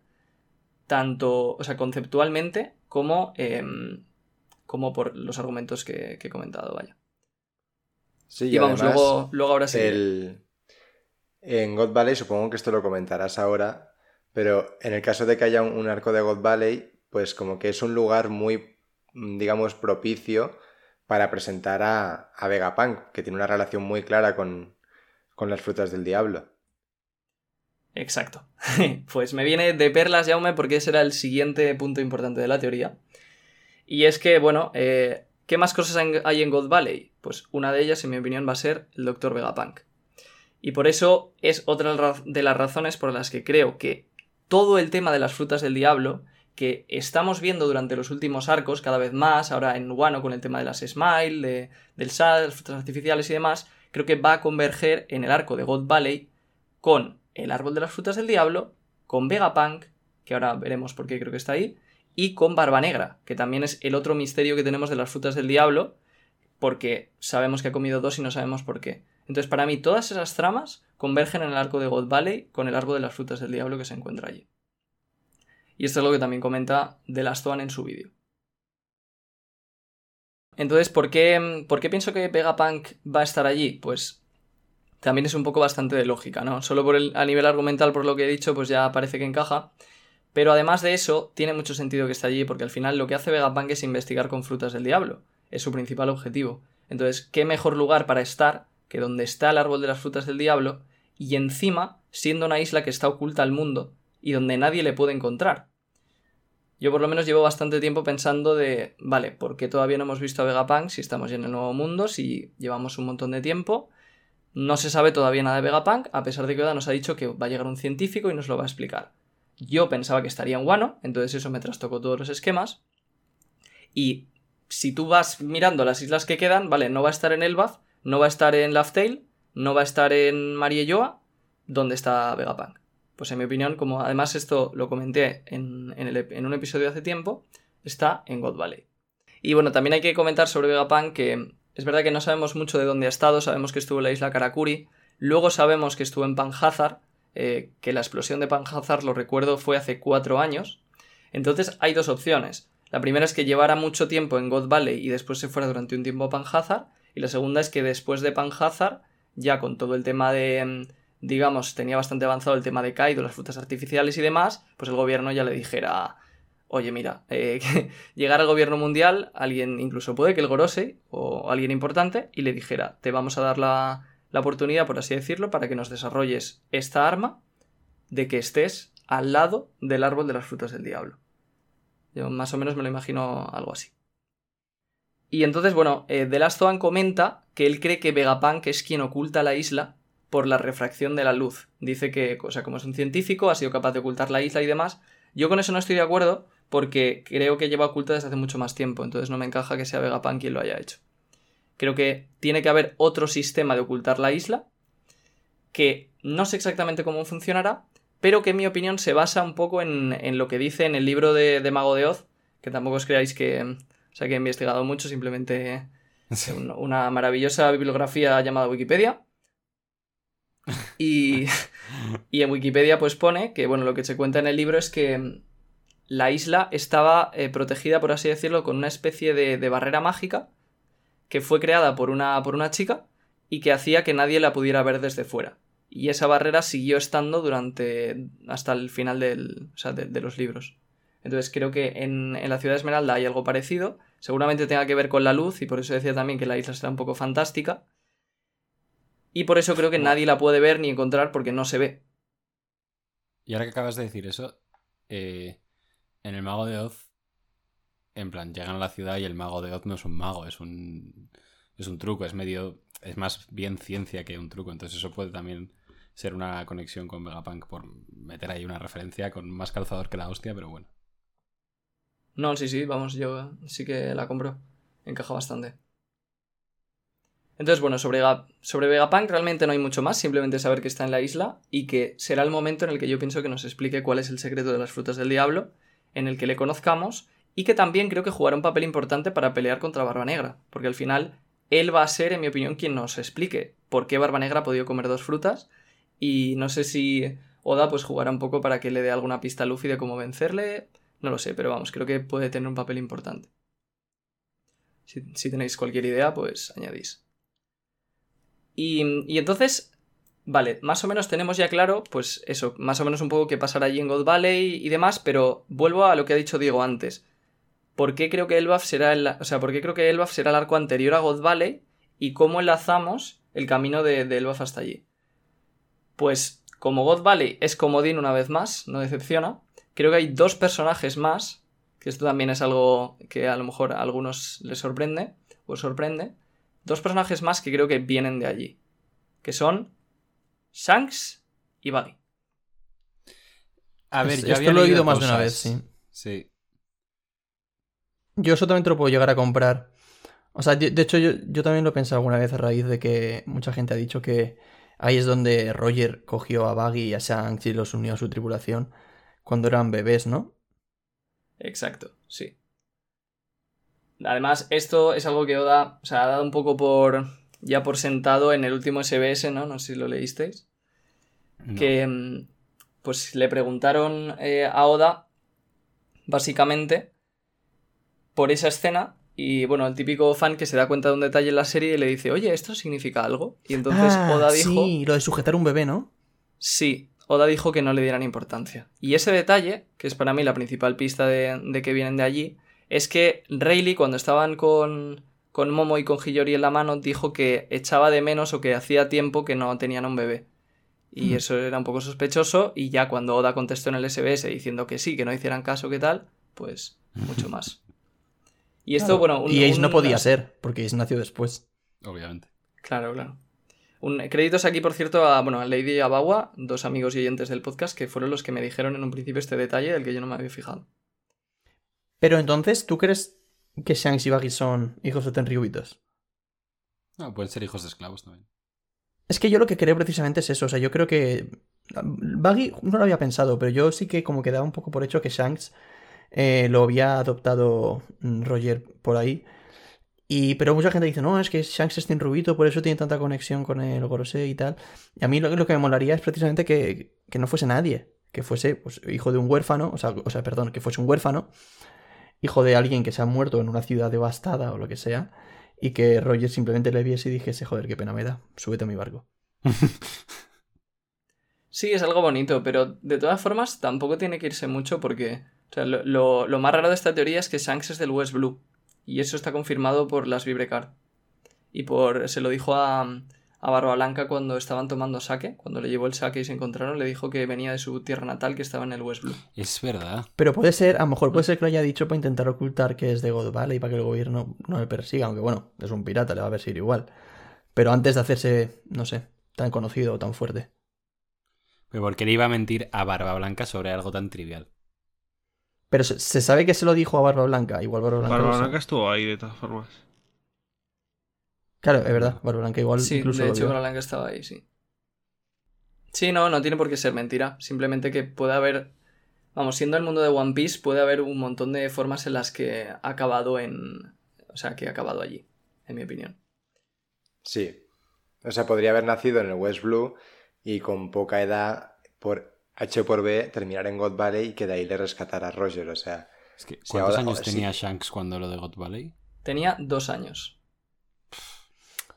tanto, o sea, conceptualmente, como, em, como por los argumentos que, que he comentado, vaya. Sí, Y, vamos, además, luego, luego ahora sí. el... En God Valley, supongo que esto lo comentarás ahora, pero en el caso de que haya un, un arco de God Valley, pues como que es un lugar muy, mm, digamos, propicio para presentar a, a Vegapunk, que tiene una relación muy clara con, con las frutas del diablo. Exacto. pues me viene de perlas, Jaume, porque ese era el siguiente punto importante de la teoría. Y es que, bueno, eh, ¿qué más cosas hay- en God Valley? Pues una de ellas, en mi opinión, va a ser el Dr. Vegapunk. Y por eso es otra ra- de las razones por las que creo que todo el tema de las frutas del diablo, que estamos viendo durante los últimos arcos cada vez más, ahora en Wano con el tema de las Smile, de- del SAD, de las frutas artificiales y demás, creo que va a converger en el arco de God Valley con el árbol de las frutas del diablo, con Vegapunk que ahora veremos por qué creo que está ahí, y con Barba Negra, que también es el otro misterio que tenemos de las frutas del diablo, porque sabemos que ha comido dos y no sabemos por qué. Entonces, para mí, todas esas tramas convergen en el arco de God Valley con el árbol de las frutas del diablo que se encuentra allí. Y esto es lo que también comenta The Last One en su vídeo. Entonces, ¿por qué, ¿por qué pienso que Vegapunk va a estar allí? Pues también es un poco bastante de lógica, ¿no? Solo por el, a nivel argumental, por lo que he dicho, pues ya parece que encaja. Pero además de eso, tiene mucho sentido que esté allí, porque al final lo que hace Vegapunk es investigar con frutas del diablo. Es su principal objetivo. Entonces, ¿qué mejor lugar para estar que donde está el árbol de las frutas del diablo? Y encima, siendo una isla que está oculta al mundo y donde nadie le puede encontrar. Yo por lo menos llevo bastante tiempo pensando de, vale, ¿por qué todavía no hemos visto a Vegapunk si estamos ya en el nuevo mundo, si llevamos un montón de tiempo? No se sabe todavía nada de Vegapunk, a pesar de que Oda nos ha dicho que va a llegar un científico y nos lo va a explicar. Yo pensaba que estaría en Wano, entonces eso me trastocó todos los esquemas. Y si tú vas mirando las islas que quedan, vale, no va a estar en Elbaf, no va a estar en Laughtale, no va a estar en Mariejoa, ¿dónde está Vegapunk? Pues en mi opinión, como además esto lo comenté en, un episodio hace tiempo, está en God Valley. Y bueno, también hay que comentar sobre Vegapunk que es verdad que no sabemos mucho de dónde ha estado, sabemos que estuvo en la isla Karakuri, luego sabemos que estuvo en Panhazar, eh, que la explosión de Panhazar, lo recuerdo, fue hace cuatro años. Entonces hay dos opciones. La primera es que llevara mucho tiempo en God Valley y después se fuera durante un tiempo a Panhazar, y la segunda es que después de Panhazar, ya con todo el tema de digamos, tenía bastante avanzado el tema de Kaido, las frutas artificiales y demás, pues el gobierno ya le dijera, oye, mira, eh, llegar al gobierno mundial, alguien, incluso puede que el Gorose o alguien importante, y le dijera, te vamos a dar la, la oportunidad, por así decirlo, para que nos desarrolles esta arma de que estés al lado del árbol de las frutas del diablo. Yo más o menos me lo imagino algo así. Y entonces, bueno, eh, The Last comenta que él cree que Vegapunk es quien oculta la isla por la refracción de la luz. Dice que, o sea, como es un científico, ha sido capaz de ocultar la isla y demás. Yo con eso no estoy de acuerdo porque creo que lleva oculta desde hace mucho más tiempo, entonces no me encaja que sea Vegapunk quien lo haya hecho. Creo que tiene que haber otro sistema de ocultar la isla, que no sé exactamente cómo funcionará, pero que en mi opinión se basa un poco en, lo que dice en el libro de, Mago de Oz, que tampoco os creáis que, o sea, que he investigado mucho, simplemente una maravillosa bibliografía llamada Wikipedia. Y, en Wikipedia pues pone que, bueno, lo que se cuenta en el libro es que la isla estaba eh, protegida, por así decirlo, con una especie de, barrera mágica que fue creada por una, por una chica y que hacía que nadie la pudiera ver desde fuera. Y esa barrera siguió estando durante. hasta el final del, de, los libros. Entonces creo que en, en, la ciudad de Esmeralda hay algo parecido. Seguramente tenga que ver con la luz, y por eso decía también que la isla está un poco fantástica. Y por eso creo que nadie la puede ver ni encontrar porque no se ve. Y ahora que acabas de decir eso, eh, en el mago de Oz, en plan, llegan a la ciudad y el mago de Oz no es un mago, es un, es un truco, es medio, es más bien ciencia que un truco. Entonces eso puede también ser una conexión con Vegapunk por meter ahí una referencia con más calzador que la hostia, pero bueno. No, sí, sí, vamos, yo sí que la compro. Encaja bastante. Entonces, bueno, sobre, sobre Vegapunk realmente no hay mucho más, simplemente saber que está en la isla y que será el momento en el que yo pienso que nos explique cuál es el secreto de las frutas del diablo, en el que le conozcamos y que también creo que jugará un papel importante para pelear contra Barba Negra, porque al final él va a ser, en mi opinión, quien nos explique por qué Barba Negra ha podido comer dos frutas y no sé si Oda pues jugará un poco para que le dé alguna pista a Luffy de cómo vencerle, no lo sé, pero vamos, creo que puede tener un papel importante. si tenéis cualquier idea, pues añadís. Y, entonces, vale, más o menos tenemos ya claro, pues eso, más o menos un poco qué pasará allí en God Valley y demás, pero vuelvo a lo que ha dicho Diego antes. ¿Por qué creo que Elbaf será el, o sea, ¿por qué creo que Elbaf será el arco anterior a God Valley y cómo enlazamos el camino de, de Elbaf hasta allí? Pues como God Valley es comodín una vez más, no decepciona, creo que hay dos personajes más, que esto también es algo que a lo mejor a algunos les sorprende o sorprende, dos personajes más que creo que vienen de allí, que son Shanks y Buggy. A ver, yo esto lo he oído más de una vez, sí. Sí. Yo eso también te lo puedo llegar a comprar. O sea, de, hecho yo, también lo he pensado alguna vez a raíz de que mucha gente ha dicho que ahí es donde Roger cogió a Buggy y a Shanks y los unió a su tripulación cuando eran bebés, ¿no? Exacto, sí. Además, esto es algo que Oda, o sea, ha dado un poco por, ya por sentado en el último SBS, ¿no? No sé si lo leísteis. No. Que, mm, pues le preguntaron eh, a Oda, básicamente, por esa escena. Y bueno, el típico fan que se da cuenta de un detalle en la serie y le dice, oye, ¿esto significa algo? Y entonces Ah, Oda dijo, Sí, lo de sujetar un bebé, ¿no? Sí, Oda dijo que no le dieran importancia. Y ese detalle, que es para mí la principal pista de, de que vienen de allí, es que Rayleigh, cuando estaban con, con Momo y con Hiyori en la mano, dijo que echaba de menos o que hacía tiempo que no tenían un bebé. Y Mm. eso era un poco sospechoso. Y ya cuando Oda contestó en el SBS diciendo que sí, que no hicieran caso, que tal, pues mucho más. Y esto, bueno. un- y Ace no podía ser, porque Ace nació después. Obviamente. Claro, claro. Un, créditos aquí, por cierto, a, bueno, a Lady y a Bawa, dos amigos y oyentes del podcast, que fueron los que me dijeron en un principio este detalle del que yo no me había fijado. Pero entonces, ¿tú crees que Shanks y Baggy son hijos de Tenryubitos? No, pueden ser hijos de esclavos también. Es que yo lo que creo precisamente es eso. O sea, yo creo que. Baggy no lo había pensado, pero yo sí que como que daba un poco por hecho que Shanks eh, lo había adoptado mm, Roger por ahí. Y, pero mucha gente dice, no, es que Shanks es Tenryubito, por eso tiene tanta conexión con el Gorosei y tal. Y a mí lo, lo que me molaría es precisamente que, que no fuese nadie. Que fuese pues, hijo de un huérfano, o sea, o sea, perdón, que fuese un huérfano, hijo de alguien que se ha muerto en una ciudad devastada o lo que sea, y que Roger simplemente le viese y dijese, joder, qué pena me da, súbete a mi barco. Sí, es algo bonito, pero de todas formas tampoco tiene que irse mucho porque o sea, lo, lo- lo más raro de esta teoría es que Shanks es del West Blue. Y eso está confirmado por las Vibrecard. Y por. se lo dijo a, a Barba Blanca cuando estaban tomando sake. Cuando le llevó el sake y se encontraron, le dijo que venía de su tierra natal, que estaba en el West Blue. Es verdad. Pero puede ser, a lo mejor puede ser que lo haya dicho para intentar ocultar que es de God Valley para que el gobierno no le persiga, aunque bueno, es un pirata, le va a perseguir igual. Pero antes de hacerse, no sé, tan conocido o tan fuerte. Pero ¿por qué le iba a mentir a Barba Blanca sobre algo tan trivial? Pero se, se sabe que se lo dijo a Barba Blanca, igual Barba Blanca. Barba. Blanca estuvo ahí de todas formas. Claro, es verdad, Barba Blanca igual Sí, incluso de hecho. Barba Blanca estaba ahí, sí. Sí, no, no tiene por qué ser mentira. Simplemente que puede haber. Vamos, siendo el mundo de One Piece, puede haber un montón de formas en las que ha acabado en. O sea, que ha acabado allí, en mi opinión. Sí. O sea, podría haber nacido en el West Blue y con poca edad, por H por B, terminar en God Valley y que de ahí le rescatara a Roger. O sea, Es que, Sí, ¿cuántos ahora- años ahora sí. tenía Shanks cuando lo de God Valley? Tenía dos años.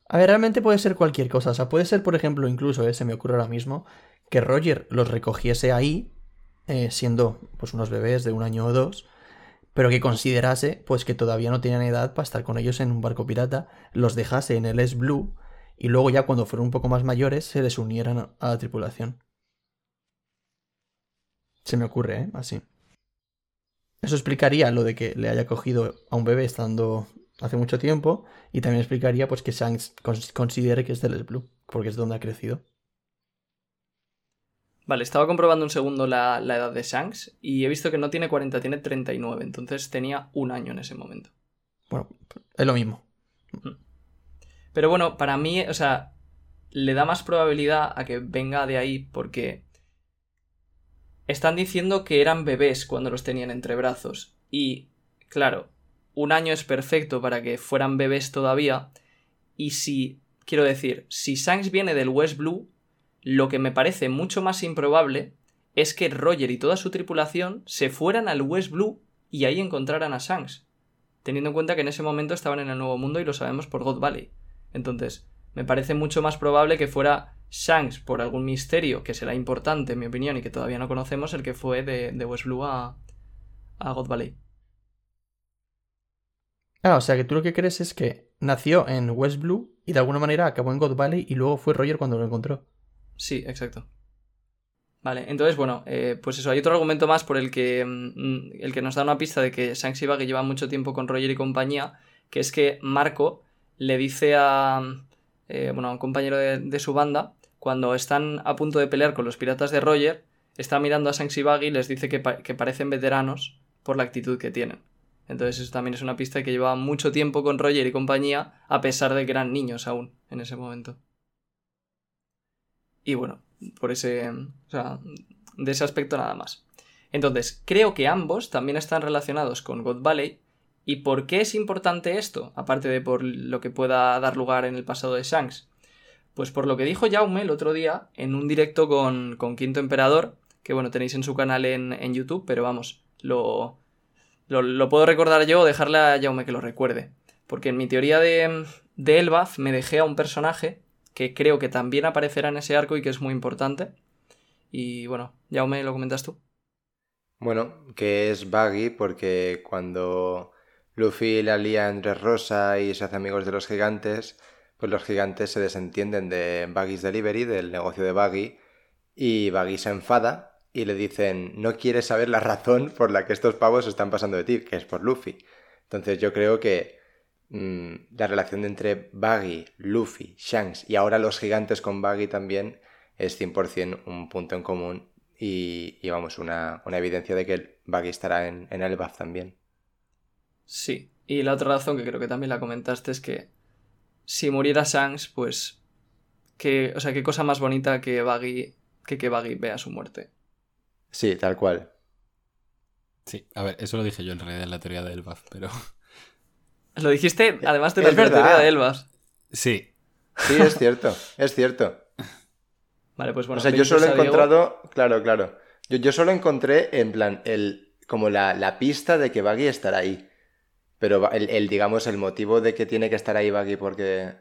A ver, realmente puede ser cualquier cosa. O sea, puede ser, por ejemplo, incluso, eh, se me ocurre ahora mismo, que Roger los recogiese ahí, eh, siendo pues unos bebés de un año o dos, pero que considerase pues que todavía no tenían edad para estar con ellos en un barco pirata, los dejase en el S Blue y luego ya cuando fueron un poco más mayores se les unieran a la tripulación. Se me ocurre, ¿eh? Así. Eso explicaría lo de que le haya cogido a un bebé estando hace mucho tiempo y también explicaría pues que Shanks cons- considere que es del Blue, porque es donde ha crecido. Vale, estaba comprobando un segundo la, la edad de Shanks y he visto que no tiene 40, tiene 39. Entonces tenía un año en ese momento. Bueno, es lo mismo. Pero bueno, para mí, o sea, le da más probabilidad a que venga de ahí porque están diciendo que eran bebés cuando los tenían entre brazos. Y, claro, un año es perfecto para que fueran bebés todavía. Y si, quiero decir, si Shanks viene del West Blue, lo que me parece mucho más improbable es que Roger y toda su tripulación se fueran al West Blue y ahí encontraran a Shanks. Teniendo en cuenta que en ese momento estaban en el Nuevo Mundo y lo sabemos por God Valley. Entonces, me parece mucho más probable que fuera Shanks por algún misterio que será importante, en mi opinión, y que todavía no conocemos, el que fue de, de West Blue a, a God Valley. Ah, o sea que tú lo que crees es que nació en West Blue y de alguna manera acabó en God Valley y luego fue Roger cuando lo encontró. Sí, exacto. Vale, entonces, bueno, eh, pues eso, hay otro argumento más por el que, mm, el que nos da una pista de que Shanks y Baggy llevan mucho tiempo con Roger y compañía, que es que Marco le dice a, eh, bueno, a un compañero de, su banda, cuando están a punto de pelear con los piratas de Roger, está mirando a Shanks y y les dice que, que parecen veteranos por la actitud que tienen. Entonces eso también es una pista que llevaban mucho tiempo con Roger y compañía, a pesar de que eran niños aún en ese momento. Y bueno, por ese. O sea, de ese aspecto nada más. Entonces, creo que ambos también están relacionados con God Valley. ¿Y por qué es importante esto? Aparte de por lo que pueda dar lugar en el pasado de Shanks. Pues por lo que dijo Jaume el otro día en un directo con, con Quinto Emperador, que bueno, tenéis en su canal en, en YouTube, pero vamos, lo, lo, puedo recordar yo o dejarle a Jaume que lo recuerde. Porque en mi teoría de, de me dejé a un personaje que creo que también aparecerá en ese arco y que es muy importante. Y bueno, Jaume, ¿lo comentas tú? Bueno, que es Buggy porque cuando Luffy la lía entre Rosa y se hace amigos de los gigantes, pues los gigantes se desentienden de Buggy's Delivery, del negocio de Buggy, y Buggy se enfada y le dicen, no quieres saber la razón por la que estos pavos están pasando de ti, que es por Luffy. Entonces yo creo que mmm, la relación entre Buggy, Luffy, Shanks y ahora los gigantes con Buggy también es 100% un punto en común y, y vamos, una, una, evidencia de que Buggy estará en, en el BAF también. Sí, y la otra razón que creo que también la comentaste es que si muriera Shanks, pues. Que, o sea, qué cosa más bonita que Buggy, que que Buggy vea su muerte. Sí, tal cual. Sí, a ver, eso lo dije yo en realidad en la teoría de Elbaf, pero. Lo dijiste además de la teoría de Elbaf. Sí. Sí, es cierto, es cierto. Vale, pues bueno. O sea, yo solo he encontrado. Diego... Claro, claro. Yo, yo, solo encontré, en plan, el. como la, la pista de que Buggy estará ahí. Pero el, digamos, el motivo de que tiene que estar ahí Buggy porque.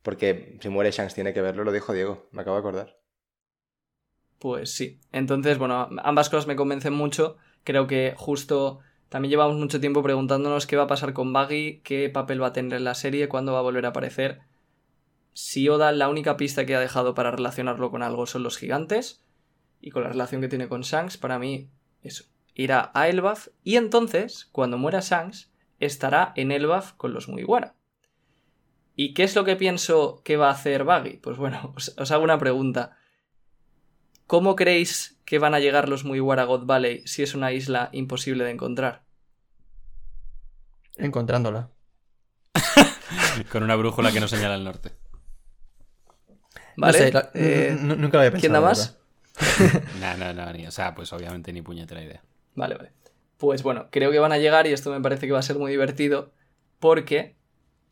Porque si muere Shanks tiene que verlo, lo dijo Diego, me acabo de acordar. Pues sí. Entonces, bueno, ambas cosas me convencen mucho. Creo que justo también llevamos mucho tiempo preguntándonos qué va a pasar con Buggy, qué papel va a tener en la serie, cuándo va a volver a aparecer. Si Oda la única pista que ha dejado para relacionarlo con algo son los gigantes, y con la relación que tiene con Shanks, para mí, eso. Irá a Elbaf, y entonces, cuando muera Shanks, estará en Elbaf con los Mugiwara. ¿Y qué es lo que pienso que va a hacer Buggy? Pues bueno, os, os hago una pregunta. ¿Cómo creéis que van a llegar los Mugiwara a God Valley si es una isla imposible de encontrar? Encontrándola. Con una brújula que no señala el norte. Vale. No sé, la- eh, n- nunca lo había pensado. ¿Quién da más? No, no, no, ni, o sea, pues obviamente ni puñetera idea. Vale, vale. Pues bueno, creo que van a llegar y esto me parece que va a ser muy divertido porque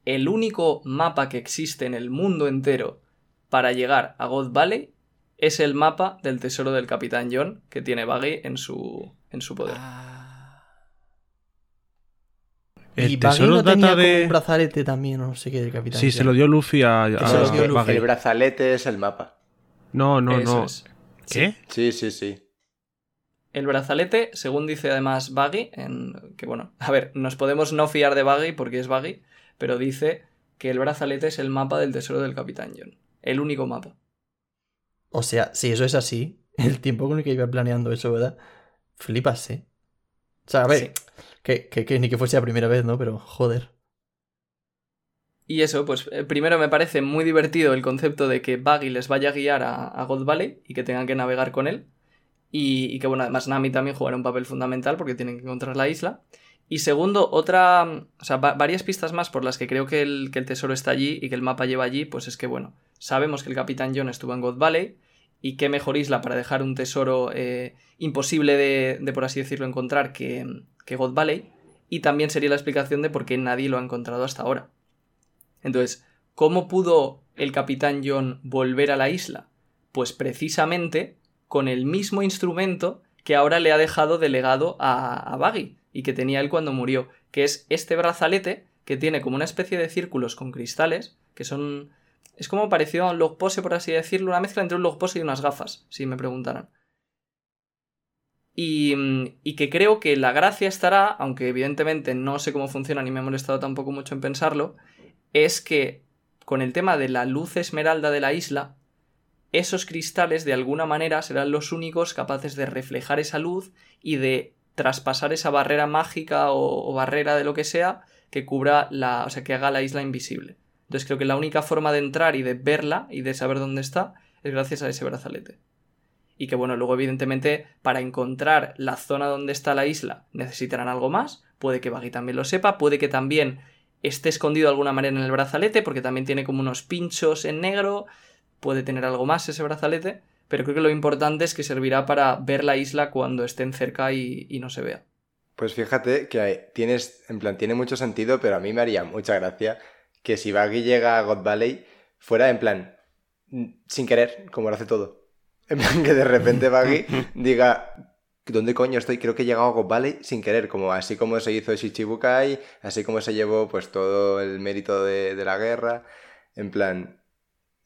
el único mapa que existe en el mundo entero para llegar a God Valley es el mapa del tesoro del Capitán John que tiene Buggy en su, en su poder. El y tesoro no tenía data como de. un brazalete también, o no sé qué, del capitán. Sí, se lo dio Luffy a. a- se lo dio a Luffy. Buggy. El brazalete es el mapa. No, no, Eso no. es. ¿Qué? Sí, sí, sí. El brazalete, según dice además Buggy, en, que bueno, a ver, nos podemos no fiar de Buggy porque es Buggy, pero dice que el brazalete es el mapa del tesoro del Capitán John. El único mapa. O sea, si eso es así, el tiempo con el que iba planeando eso, ¿verdad? Flipas, ¿eh? O sea, a ver, Sí. que, que- que ni que fuese la primera vez, ¿no? Pero, joder. Y eso, pues eh, primero me parece muy divertido el concepto de que Buggy les vaya a guiar a, a God Valley y que tengan que navegar con él. Y, que, bueno, además Nami también jugará un papel fundamental porque tienen que encontrar la isla. Y segundo, otra. O sea, va- varias pistas más por las que creo que el, que el tesoro está allí y que el mapa lleva allí, pues es que, bueno, sabemos que el Capitán John estuvo en God Valley. Y qué mejor isla para dejar un tesoro eh, imposible de, de, por así decirlo, encontrar que, que God Valley. Y también sería la explicación de por qué nadie lo ha encontrado hasta ahora. Entonces, ¿cómo pudo el capitán John volver a la isla? Pues precisamente con el mismo instrumento que ahora le ha dejado delegado a, Buggy y que tenía él cuando murió, que es este brazalete que tiene como una especie de círculos con cristales, que son... Es como parecido a un log pose, por así decirlo, una mezcla entre un log pose y unas gafas, si me preguntaran. Y, y, que creo que la gracia estará, aunque evidentemente no sé cómo funciona ni me he molestado tampoco mucho en pensarlo, es que con el tema de la luz esmeralda de la isla, esos cristales de alguna manera serán los únicos capaces de reflejar esa luz y de traspasar esa barrera mágica o, barrera de lo que sea que cubra la, o sea, que haga la isla invisible. Entonces creo que la única forma de entrar y de verla y de saber dónde está es gracias a ese brazalete. Y que bueno, luego evidentemente para encontrar la zona donde está la isla necesitarán algo más. Puede que Baggy también lo sepa, puede que también esté escondido de alguna manera en el brazalete, porque también tiene como unos pinchos en negro. Puede tener algo más ese brazalete, pero creo que lo importante es que servirá para ver la isla cuando estén cerca y, y no se vea. Pues fíjate que hay- tienes, en plan, tiene mucho sentido, pero a mí me haría mucha gracia que si Baggy llega a God Valley fuera en plan, mm, sin querer, como lo hace todo. En plan, que de repente Baggy diga, ¿dónde coño estoy? Creo que he llegado a God Valley sin querer, como así como se hizo Shichibukai, así como se llevó pues todo el mérito de, de la guerra. En plan,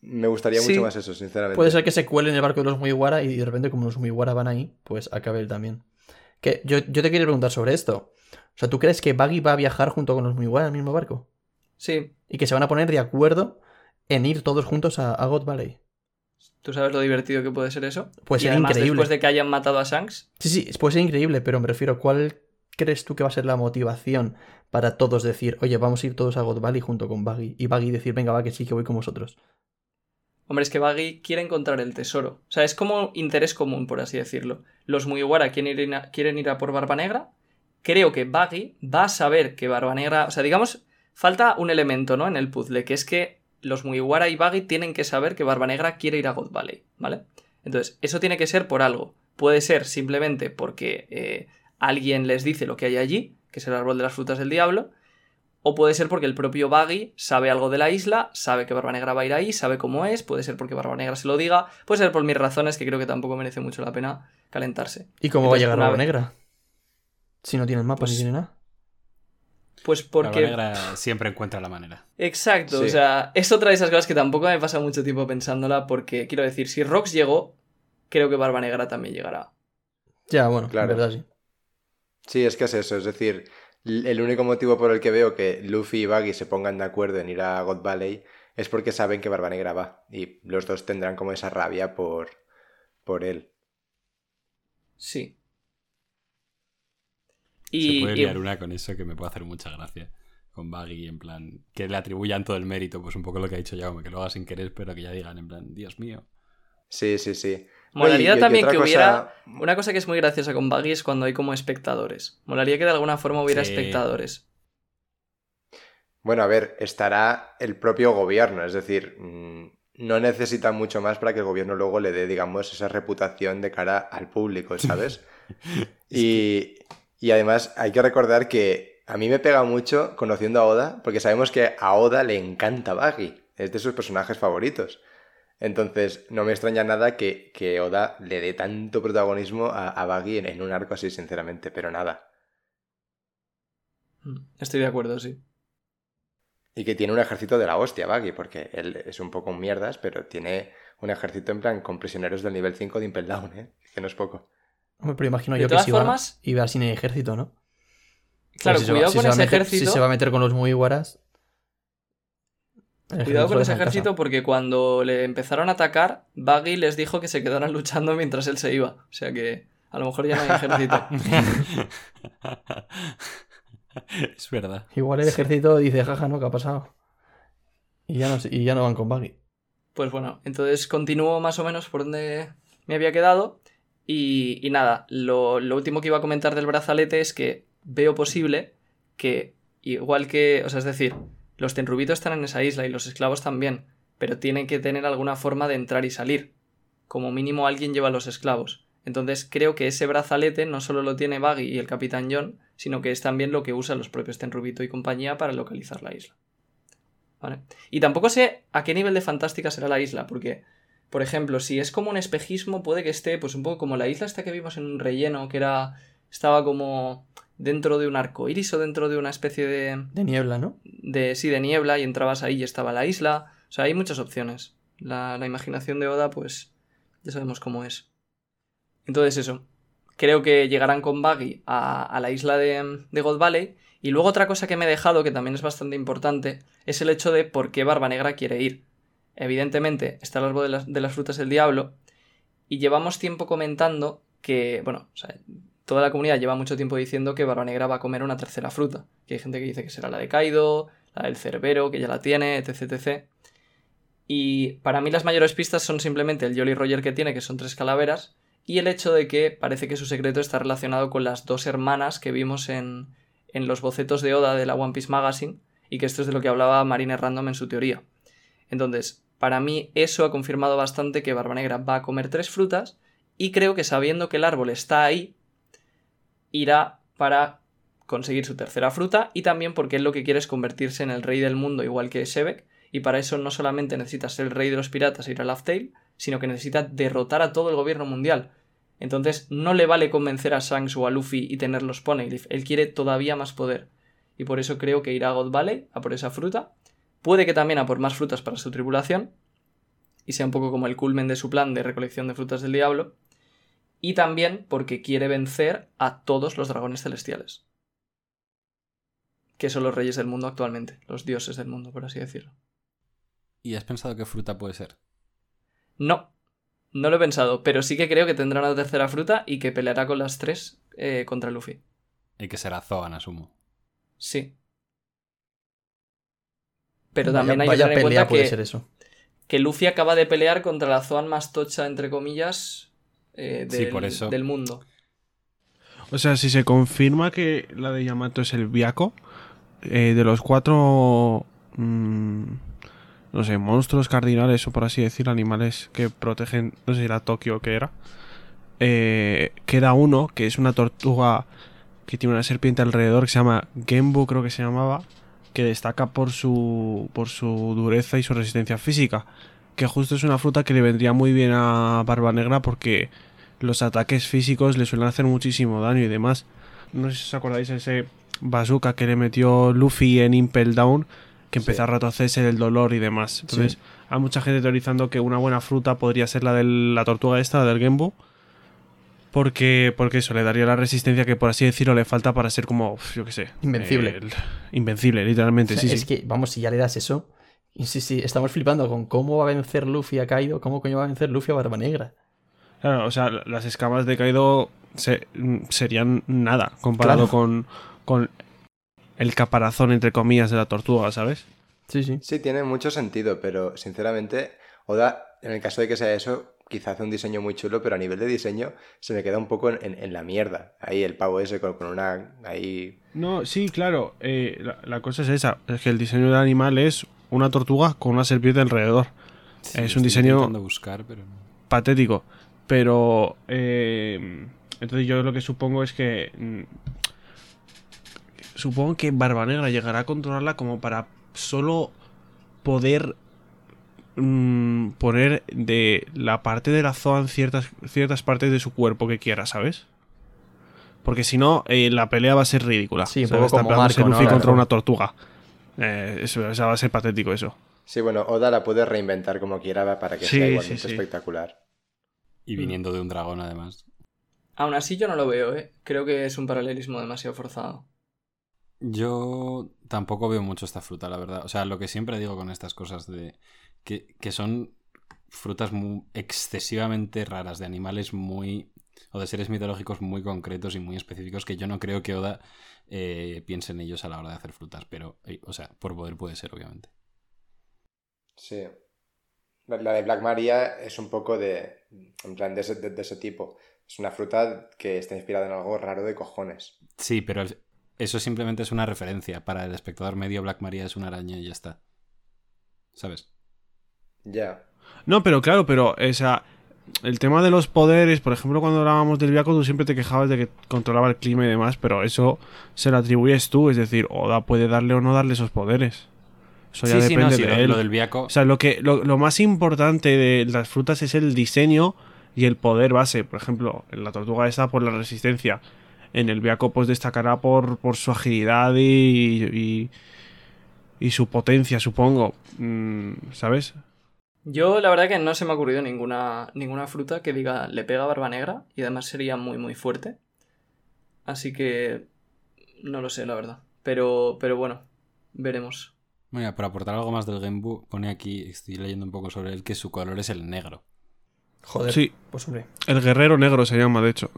me gustaría Sí. mucho más eso, sinceramente. Puede ser que se cuele en el barco de los Mugiwara y de repente, como los Mugiwara van ahí, pues acabe él también. Que yo, yo te quería preguntar sobre esto. O sea, ¿tú crees que Buggy va a viajar junto con los Mugiwara en el mismo barco? Sí, Y que se van a poner de acuerdo en ir todos juntos a, a God Valley. ¿tú sabes lo divertido que puede ser eso? Puede y ser además, increíble. después de que hayan matado a Shanks, Sí, sí, puede ser increíble, pero me refiero, ¿cuál crees tú que va a ser la motivación para todos decir, oye, vamos a ir todos a God Valley junto con Buggy? Y Buggy decir, venga, va, que sí, que voy con vosotros. Hombre, es que Baggy quiere encontrar el tesoro. O sea, es como interés común, por así decirlo. Los Mugiwara quieren ir a, quieren ir a por Barba Negra. Creo que Baggy va a saber que Barba Negra. O sea, digamos, falta un elemento, ¿no? En el puzzle, que es que los Mugiwara y Baggy tienen que saber que Barba Negra quiere ir a God Valley, ¿vale? Entonces, eso tiene que ser por algo. Puede ser simplemente porque eh, alguien les dice lo que hay allí, que es el árbol de las frutas del diablo. O puede ser porque el propio Baggy sabe algo de la isla, sabe que Barba Negra va a ir ahí, sabe cómo es, puede ser porque Barba Negra se lo diga, puede ser por mis razones que creo que tampoco merece mucho la pena calentarse. ¿Y cómo va a llegar Barba Negra? Si no tiene el mapa Pues- ni tiene nada. Pues Barba porque... Negra siempre encuentra la manera. Exacto, Sí. o sea, es otra de esas cosas que tampoco me pasa mucho tiempo pensándola porque, quiero decir, si Rox llegó, creo que Barba Negra también llegará. Ya, bueno, Claro. en verdad sí. Sí, es que es eso, es decir, el único motivo por el que veo que Luffy y Buggy se pongan de acuerdo en ir a God Valley es porque saben que Barba Negra va y los dos tendrán como esa rabia por, por él. Sí. Se puede y- liar una con eso que me puede hacer mucha gracia. Con Baggy, en plan, que le atribuyan todo el mérito, pues un poco lo que ha dicho Jaume, que lo haga sin querer, pero que ya digan, en plan, Dios mío. Sí, sí, sí. Molaría Oye, también que cosa- hubiera. Una cosa que es muy graciosa con Baggy es cuando hay como espectadores. Molaría que de alguna forma hubiera Sí. espectadores. Bueno, a ver, estará el propio gobierno, es decir, mm, no necesita mucho más para que el gobierno luego le dé, digamos, esa reputación de cara al público, ¿sabes? y, y además hay que recordar que a mí me pega mucho conociendo a Oda, porque sabemos que a Oda le encanta Baggy, es de sus personajes favoritos. Entonces, no me extraña nada que, que Oda le dé tanto protagonismo a, a Baggy en, en un arco así, sinceramente, pero nada. Mm, Estoy de acuerdo, sí. Y que tiene un ejército de la hostia, Baggy, porque él es un poco un mierdas, pero tiene un ejército en plan con prisioneros del nivel 5 de Impel Down, ¿eh? Que no es poco. Hombre, pero imagino De yo que todas si formas- va, iba sin ejército, ¿no? Claro, si se va- ese meter- ejército. Si se va a meter con los Mugiwaras... Cuidado con ese ejército porque cuando le empezaron a atacar, Baggy les dijo que se quedaran luchando mientras él se iba. O sea que a lo mejor ya no hay ejército. es verdad. Igual el ejército dice, jaja, no, ¿qué ha pasado? Y ya no, y ya no van con Buggy. Pues bueno, entonces continúo más o menos por donde me había quedado. Y, y nada, lo, lo último que iba a comentar del brazalete es que veo posible que, igual que, o sea, es decir, los tenrubitos están en esa isla y los esclavos también, pero tienen que tener alguna forma de entrar y salir. Como mínimo alguien lleva los esclavos. Entonces creo que ese brazalete no solo lo tiene Baggy y el Capitán John, sino que es también lo que usan los propios Tenrubito y compañía para localizar la isla. Y tampoco sé a qué nivel de fantástica será la isla, porque, por ejemplo, si es como un espejismo, puede que esté, pues un poco como la isla esta que vimos en un relleno, que era. estaba como dentro de un arco iris o dentro de una especie de. De niebla, ¿no? de sí, de niebla, y entrabas ahí y estaba la isla. O sea, hay muchas opciones. La, la imaginación de Oda, pues. ya sabemos cómo es. Entonces, eso. Creo que llegarán con Buggy a, a la isla de, de God Valley. Y luego otra cosa que me he dejado, que también es bastante importante, es el hecho de por qué Barba Negra quiere ir. Evidentemente, está el árbol de las, de las frutas del diablo. Y llevamos tiempo comentando que, bueno, o sea, toda la comunidad lleva mucho tiempo diciendo que Barba Negra va a comer una tercera fruta. Que hay gente que dice que será la de Kaido, la del Cerbero, que ya la tiene, etc, etc. Y para mí las mayores pistas son simplemente el Jolly Roger que tiene, que son tres calaveras, y el hecho de que parece que su secreto está relacionado con las dos hermanas que vimos en, en los bocetos de Oda de la One Piece Magazine, y que esto es de lo que hablaba Marine Random en su teoría. Entonces, para mí eso ha confirmado bastante que Barba Negra va a comer tres frutas y creo que sabiendo que el árbol está ahí, irá para conseguir su tercera fruta y también porque él lo que quiere es convertirse en el rey del mundo igual que Shebek y para eso no solamente necesita ser el rey de los piratas e ir a Laugh Tale, sino que necesita derrotar a todo el gobierno mundial. Entonces no le vale convencer a Shanks o a Luffy y tenerlos Poneglyph, él quiere todavía más poder. Y por eso creo que irá a God a por esa fruta. Puede que también a por más frutas para su tribulación. Y sea un poco como el culmen de su plan de recolección de frutas del diablo. Y también porque quiere vencer a todos los dragones celestiales. Que son los reyes del mundo actualmente, los dioses del mundo, por así decirlo. ¿Y has pensado qué fruta puede ser? No, no lo he pensado, pero sí que creo que tendrá una tercera fruta y que peleará con las tres eh, contra Luffy. Y que será Zoan, asumo. Sí. Pero Vaya- también hay que vaya tener en cuenta puede que, ser eso. que Luffy acaba de pelear contra la Zoan más tocha, entre comillas, eh, Sí, del, por eso. del mundo. O sea, si se confirma que la de Yamato es el Biako, eh, de los cuatro. mm, no sé, monstruos cardinales o por así decir, animales que protegen. No sé si era Tokio o qué era. eh, queda uno que es una tortuga que tiene una serpiente alrededor que se llama Genbu, creo que se llamaba. Que destaca por su, por su dureza y su resistencia física. Que justo es una fruta que le vendría muy bien a Barba Negra porque los ataques físicos le suelen hacer muchísimo daño y demás. No sé si os acordáis de ese bazooka que le metió Luffy en Impel Down, que empezó Sí. a retorcerse del dolor y demás. Entonces, hay mucha gente teorizando que una buena fruta podría ser la de la tortuga esta, la del Genbu. Porque, porque eso le daría la resistencia que, por así decirlo, le falta para ser como, yo qué sé. Invencible. el- invencible, literalmente, sí, es sí. que, vamos, si ya le das eso. Y sí, sí, estamos flipando con cómo va a vencer Luffy a Kaido, cómo coño va a vencer Luffy a Barba Negra. Claro, o sea, las escamas de Kaido se- mm, serían nada comparado Claro. con, con el caparazón, entre comillas, de la tortuga, ¿sabes? Sí, sí. Sí, tiene mucho sentido, pero sinceramente, Oda, en el caso de que sea eso, quizá hace un diseño muy chulo, pero a nivel de diseño se me queda un poco en, en- en la mierda. Ahí el pavo ese con, con una... Ahí... No, sí, claro. eh, la, la cosa es esa. Es que el diseño del animal es una tortuga con una serpiente alrededor. Sí, Es un estoy diseño- buscar, pero no. Patético. Pero... eh, entonces yo lo que supongo es que... mm, supongo que Barba Negra llegará a controlarla como para solo poder mm, poner de la parte de la Zoan ciertas, ciertas partes de su cuerpo que quiera, ¿sabes? Porque si no, eh, la pelea va a ser ridícula. Sí, poco Está como peleándose Marco, ¿no? Luffy Claro. contra una tortuga. Eh, eso, o sea, va a ser patético eso. Sí, bueno, Oda la puede reinventar como quiera para que Sí, sea sí, igualmente sí. espectacular. Y viniendo de un dragón, además. Aún así yo no lo veo, ¿eh? Creo que es un paralelismo demasiado forzado. Yo tampoco veo mucho esta fruta, la verdad. O sea, lo que siempre digo con estas cosas de que, que son frutas muy excesivamente raras, de animales muy... o de seres mitológicos muy concretos y muy específicos que yo no creo que Oda eh, piense en ellos a la hora de hacer frutas. Pero, eh, o sea, por poder puede ser, obviamente. Sí. La, de Black Maria es un poco de... en plan, de ese, de- de ese tipo. Es una fruta que está inspirada en algo raro de cojones. Sí, pero el- eso simplemente es una referencia. Para el espectador medio, Black Maria es una araña y ya está. ¿Sabes? Ya. No, pero claro, pero o sea, el tema de los poderes, por ejemplo, cuando hablábamos del Viaco, tú siempre te quejabas de que controlaba el clima y demás, pero eso se lo atribuyes tú, es decir, Oda puede darle o no darle esos poderes. Eso ya sí, sí, depende no, sí, de lo, él. lo del viaco. O sea, lo, que, lo, lo más importante de las frutas es el diseño y el poder base. Por ejemplo, en la tortuga está por la resistencia. En el Viaco pues destacará por, por su agilidad y, y, y su potencia, supongo. Mm, ¿Sabes? Yo la verdad que no se me ha ocurrido ninguna, ninguna fruta que diga le pega barba negra y además sería muy muy fuerte. Así que no lo sé, la verdad. Pero, pero bueno, veremos. Mira, para aportar algo más del Genbu, pone aquí, estoy leyendo un poco sobre él, que su color es el negro. Joder. Sí. Pues hombre. El guerrero negro se llama, de hecho.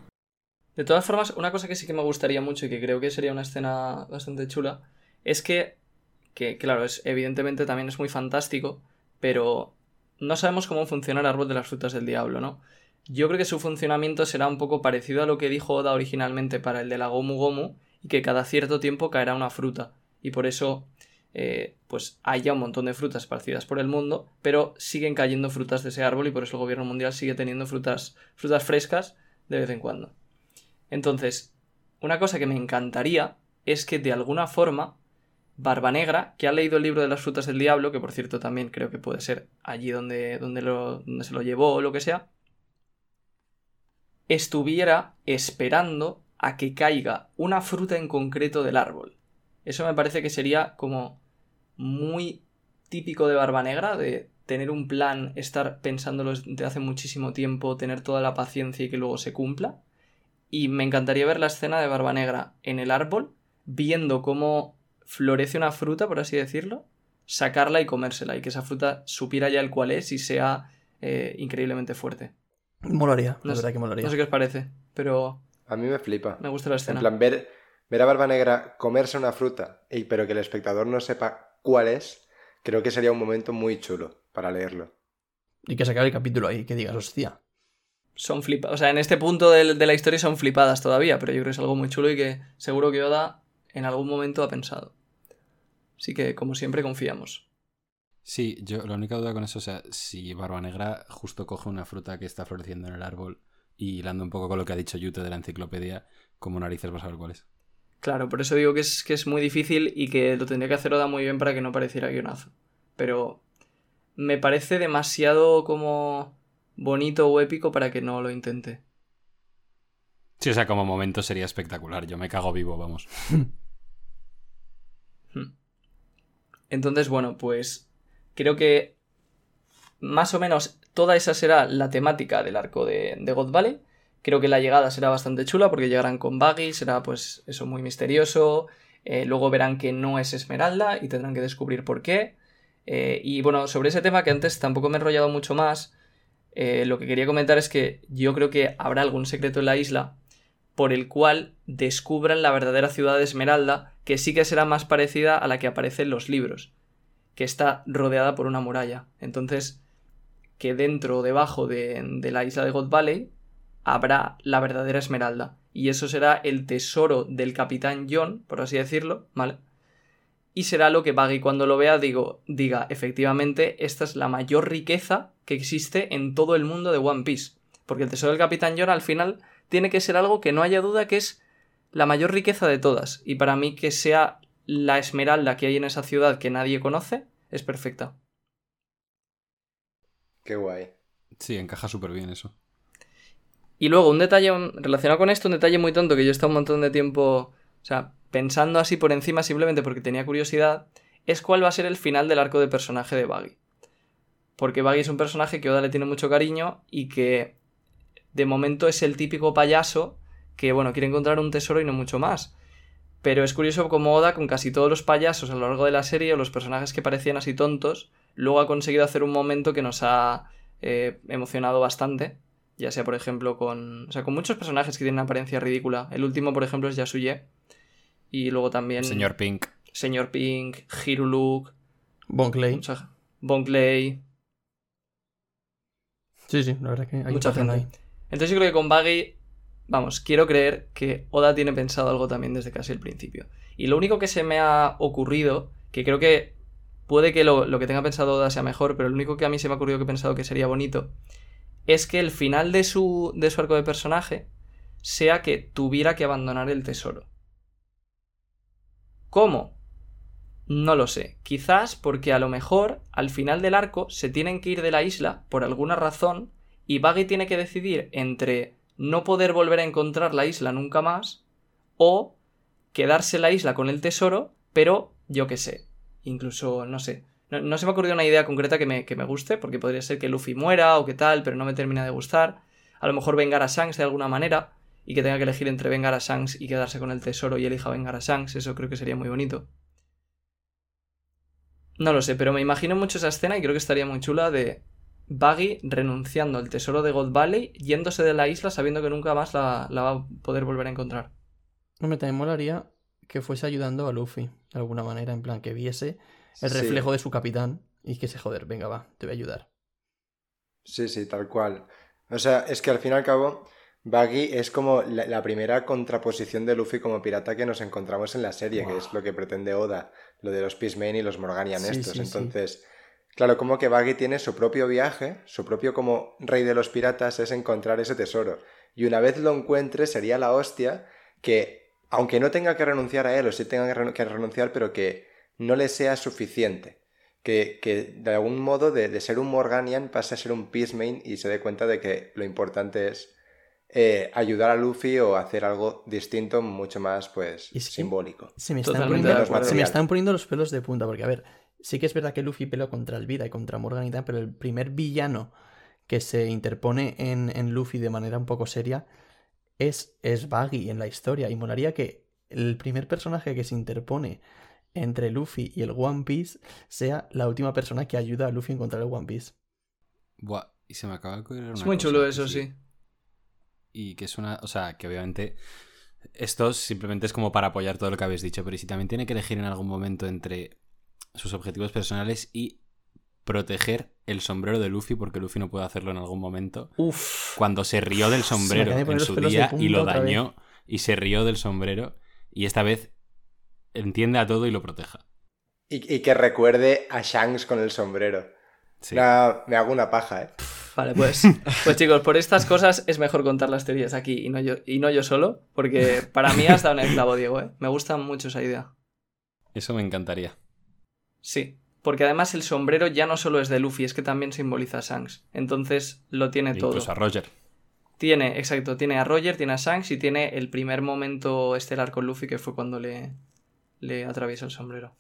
De todas formas, una cosa que sí que me gustaría mucho y que creo que sería una escena bastante chula es que, que claro, es, evidentemente también es muy fantástico, pero no sabemos cómo funciona el árbol de las frutas del diablo, ¿no? Yo creo que su funcionamiento será un poco parecido a lo que dijo Oda originalmente para el de la Gomu Gomu y que cada cierto tiempo caerá una fruta. Y por eso eh, pues haya un montón de frutas esparcidas por el mundo, pero siguen cayendo frutas de ese árbol y por eso el gobierno mundial sigue teniendo frutas, frutas frescas de vez en cuando. Entonces, una cosa que me encantaría es que de alguna forma Barba Negra, que ha leído el libro de las frutas del diablo, que por cierto también creo que puede ser allí donde, lo, donde se lo llevó o lo que sea, estuviera esperando a que caiga una fruta en concreto del árbol. Eso me parece que sería como muy típico de Barba Negra, de tener un plan, estar pensándolo desde hace muchísimo tiempo, tener toda la paciencia y que luego se cumpla. Y me encantaría ver la escena de Barba Negra en el árbol, viendo cómo florece una fruta, por así decirlo, sacarla y comérsela, y que esa fruta supiera ya el cual es y sea eh, increíblemente fuerte. Molaría, No la sé- verdad que molaría. No sé qué os parece, pero A mí me flipa. me gusta la En escena. plan, ver, ver a Barba Negra comerse una fruta, y, pero que el espectador no sepa cuál es, creo que sería un momento muy chulo para leerlo. Y que se acabe el capítulo ahí, que digas, hostia. Son flipadas. O sea, en este punto de, la historia son flipadas todavía, pero yo creo que es algo muy chulo y que seguro que Oda en algún momento ha pensado. Así que, como siempre, confiamos. Sí, yo la única duda con eso, o sea, si Barba Negra justo coge una fruta que está floreciendo en el árbol y hilando un poco con lo que ha dicho Yute de la enciclopedia, como narices vas a ver cuál es. Claro, por eso digo que es, que es muy difícil y que lo tendría que hacer Oda muy bien para que no pareciera guionazo. Pero me parece demasiado como bonito o épico para que no lo intente. Sí, o sea, como momento sería espectacular. Yo me cago vivo, vamos. Hmm. Entonces, bueno, pues creo que más o menos toda esa será la temática del arco de, de God Valley. Creo que la llegada será bastante chula porque llegarán con Baggy, será pues eso muy misterioso. Eh, luego verán que no es Esmeralda y tendrán que descubrir por qué. Eh, y bueno, sobre ese tema que antes tampoco me he enrollado mucho más, eh, lo que quería comentar es que yo creo que habrá algún secreto en la isla por el cual descubran la verdadera ciudad de Esmeralda, que sí que será más parecida a la que aparece en los libros, que está rodeada por una muralla. Entonces, que dentro o debajo de, de la isla de God Valley habrá la verdadera Esmeralda. Y eso será el tesoro del capitán John, por así decirlo, ¿vale? Y será lo que Baggy cuando lo vea digo, diga, efectivamente, esta es la mayor riqueza que existe en todo el mundo de One Piece. Porque el tesoro del capitán John al final tiene que ser algo que no haya duda que es la mayor riqueza de todas. Y para mí que sea la esmeralda que hay en esa ciudad que nadie conoce, es perfecta. Qué guay. Sí, encaja súper bien eso. Y luego, un detalle relacionado con esto, un detalle muy tonto que yo he estado un montón de tiempo, o sea, pensando así por encima simplemente porque tenía curiosidad, es cuál va a ser el final del arco de personaje de Baggy. Porque Baggy es un personaje que Oda le tiene mucho cariño y que de momento es el típico payaso que, bueno, quiere encontrar un tesoro y no mucho más. Pero es curioso como Oda, con casi todos los payasos a lo largo de la serie, o los personajes que parecían así tontos, luego ha conseguido hacer un momento que nos ha eh, emocionado bastante. Ya sea, por ejemplo, con. O sea, con muchos personajes que tienen una apariencia ridícula. El último, por ejemplo, es Yasuye. Y luego también. Señor Pink. Señor Pink, Hiruluk, Bon Clay. mucha- Bon Clay. Sí, sí, la verdad que hay Mucha gente. ahí. Entonces yo creo que con Baggy, vamos, quiero creer que Oda tiene pensado algo también desde casi el principio. Y lo único que se me ha ocurrido, que creo que puede que lo, lo que tenga pensado Oda sea mejor, pero lo único que a mí se me ha ocurrido que he pensado que sería bonito, es que el final de su, de su arco de personaje sea que tuviera que abandonar el tesoro. ¿Cómo? No lo sé. Quizás porque a lo mejor al final del arco se tienen que ir de la isla por alguna razón y Baggy tiene que decidir entre no poder volver a encontrar la isla nunca más o quedarse en la isla con el tesoro, pero yo qué sé. Incluso, no sé. No, se me ha ocurrido una idea concreta que me, que me guste, porque podría ser que Luffy muera o qué tal, pero no me termina de gustar. A lo mejor vengar a Shanks de alguna manera y que tenga que elegir entre vengar a Shanks y quedarse con el tesoro y elija vengar a Shanks, eso creo que sería muy bonito. No lo sé, pero me imagino mucho esa escena y creo que estaría muy chula de Baggy renunciando al tesoro de Gold Valley, yéndose de la isla sabiendo que nunca más la, la va a poder volver a encontrar. Hombre, también molaría que fuese ayudando a Luffy, de alguna manera, en plan que viese el Sí. reflejo de su capitán y que se joder, venga, va, te voy a ayudar. Sí, sí, tal cual. O sea, es que al fin y al cabo, Baggy es como la, la primera contraposición de Luffy como pirata que nos encontramos en la serie, que es lo que pretende Oda. lo de los Peacemen y los Morganian Sí, estos. sí. Entonces, claro, como que Baggy tiene su propio viaje, su propio como rey de los piratas es encontrar ese tesoro. Y una vez lo encuentre sería la hostia que, aunque no tenga que renunciar a él, o sí tenga que renunciar, pero que no le sea suficiente. Que, que de algún modo de, de ser un Morganian pase a ser un Peacemain y se dé cuenta de que lo importante es eh, ayudar a Luffy o hacer algo distinto, mucho más pues Y es que- simbólico. Se me, están Totalmente poniendo, de acuerdo. se me están poniendo los pelos de punta, porque a ver, sí que es verdad que Luffy peleó contra el Vida y contra Morgan y tal, pero el primer villano que se interpone en, en Luffy de manera un poco seria es, es Baggy en la historia. Y molaría que el primer personaje que se interpone entre Luffy y el One Piece sea la última persona que ayuda a Luffy a encontrar el One Piece. Buah, y se me acaba de ocurrir una Es muy cosa chulo eso, sí. Y que es una. O sea, que obviamente. Esto simplemente es como para apoyar todo lo que habéis dicho. Pero si también tiene que elegir en algún momento entre sus objetivos personales y proteger el sombrero de Luffy, porque Luffy no puede hacerlo en algún momento. Uf. Cuando se rió del sombrero en su día y lo dañó. Y se rió del sombrero. Y esta vez entiende a todo y lo proteja. Y, y que recuerde a Shanks con el sombrero. Sí. Me hago una paja, ¿eh? Vale, pues, pues chicos, por estas cosas es mejor contar las teorías aquí y no yo, y no yo solo, porque para mí has dado el clavo, Diego, ¿eh? Me gusta mucho esa idea. Eso me encantaría. Sí, porque además el sombrero ya no solo es de Luffy, es que también simboliza a Shanks. Entonces lo tiene todo. Incluso a Roger. Tiene, exacto, tiene a Roger, tiene a Shanks y tiene el primer momento estelar con Luffy que fue cuando le, le atraviesa el sombrero.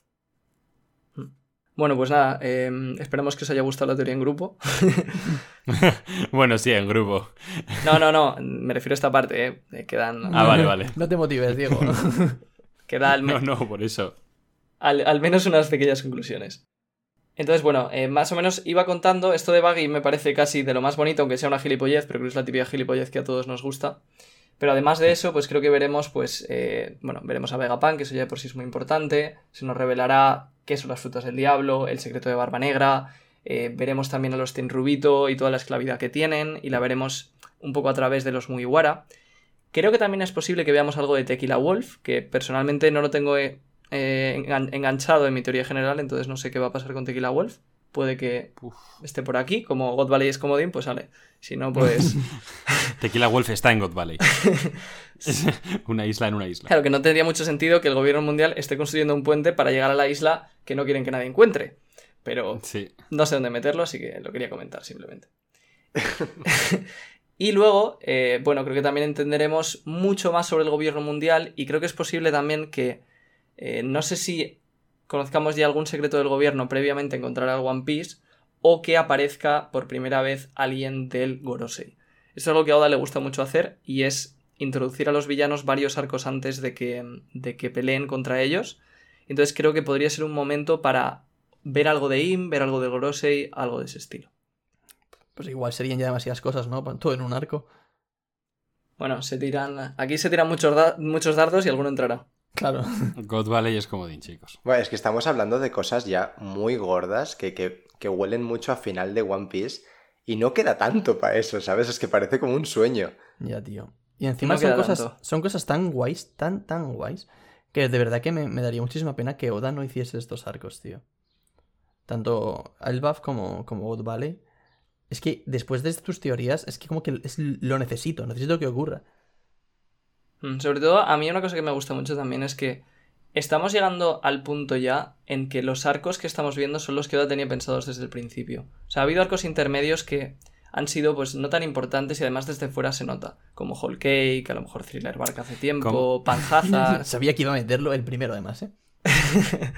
Mm. Bueno, pues nada, eh, esperemos que os haya gustado la teoría en grupo. bueno, sí, en grupo. No, no, no, me refiero a esta parte, ¿eh? Quedan, Ah, vale, vale. No te motives, Diego. queda al, me- No, no, por eso. al, al menos unas pequeñas conclusiones. Entonces, bueno, eh, más o menos iba contando, esto de Baggy me parece casi de lo más bonito, aunque sea una gilipollez, pero creo que es la típica gilipollez que a todos nos gusta. Pero además de eso, pues creo que veremos, pues, eh, bueno, veremos a Vegapunk, que eso ya de por sí es muy importante, se nos revelará qué son las frutas del diablo, el secreto de Barba Negra, eh, veremos también a los Tenrubito y toda la esclavidad que tienen, y la veremos un poco a través de los Mugiwara. Creo que también es posible que veamos algo de Tequila Wolf, que personalmente no lo tengo eh, engan- enganchado en mi teoría general, entonces no sé qué va a pasar con Tequila Wolf. Puede que Uf. esté por aquí, como God Valley es comodín, pues sale. Si no, pues... Tequila Wolf está en God Valley. Es una isla en una isla. Claro que no tendría mucho sentido que el gobierno mundial esté construyendo un puente para llegar a la isla que no quieren que nadie encuentre. Pero Sí. no sé dónde meterlo, así que lo quería comentar simplemente. y luego, eh, bueno, creo que también entenderemos mucho más sobre el gobierno mundial y creo que es posible también que, eh, no sé si conozcamos ya algún secreto del gobierno previamente encontrar al One Piece o que aparezca por primera vez alguien del Gorosei. Esto es algo que a Oda le gusta mucho hacer y es introducir a los villanos varios arcos antes de que, de que peleen contra ellos. Entonces creo que podría ser un momento para ver algo de Im, ver algo de Gorosei, algo de ese estilo. Pues igual serían ya demasiadas cosas, ¿no? Todo en un arco. Bueno, se tiran. Aquí se tiran muchos, da- muchos dardos y alguno entrará. Claro. God Valley es comodín, chicos. Bueno, es que estamos hablando de cosas ya muy gordas que, que, que huelen mucho a final de One Piece y no queda tanto para eso, ¿sabes? Es que parece como un sueño. Ya, tío. Y encima No son cosas, tanto. son cosas tan guays, tan, tan guays, que de verdad que me, me daría muchísima pena que Oda no hiciese estos arcos, tío. Tanto Elbaf como, como God Valley. Es que después de tus teorías, es que como que es, lo necesito, necesito que ocurra. Mm, Sobre todo, a mí una cosa que me gusta mucho también es que estamos llegando al punto ya en que los arcos que estamos viendo son los que Oda tenía pensados desde el principio. O sea, ha habido arcos intermedios que han sido pues no tan importantes y además desde fuera se nota. Como Whole Cake, a lo mejor Thriller Bark hace tiempo. Panhazard. Sabía que iba a meterlo el primero, además, ¿eh?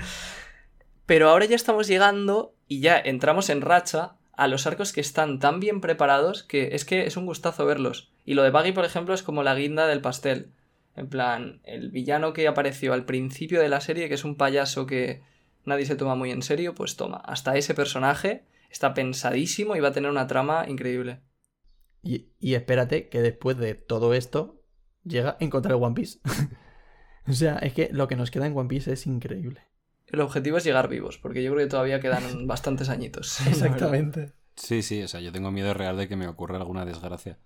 Pero ahora ya estamos llegando y ya entramos en racha a los arcos que están tan bien preparados que es que es un gustazo verlos. Y lo de Baggy, por ejemplo, es como la guinda del pastel. En plan, el villano que apareció al principio de la serie, que es un payaso que nadie se toma muy en serio, pues toma, hasta ese personaje está pensadísimo y va a tener una trama increíble. Y, y espérate que después de todo esto llega a encontrar One Piece. o sea, es que lo que nos queda en One Piece es increíble. El objetivo es llegar vivos, porque yo creo que todavía quedan bastantes añitos. Exactamente. Sí, sí, o sea, yo tengo miedo real de que me ocurra alguna desgracia.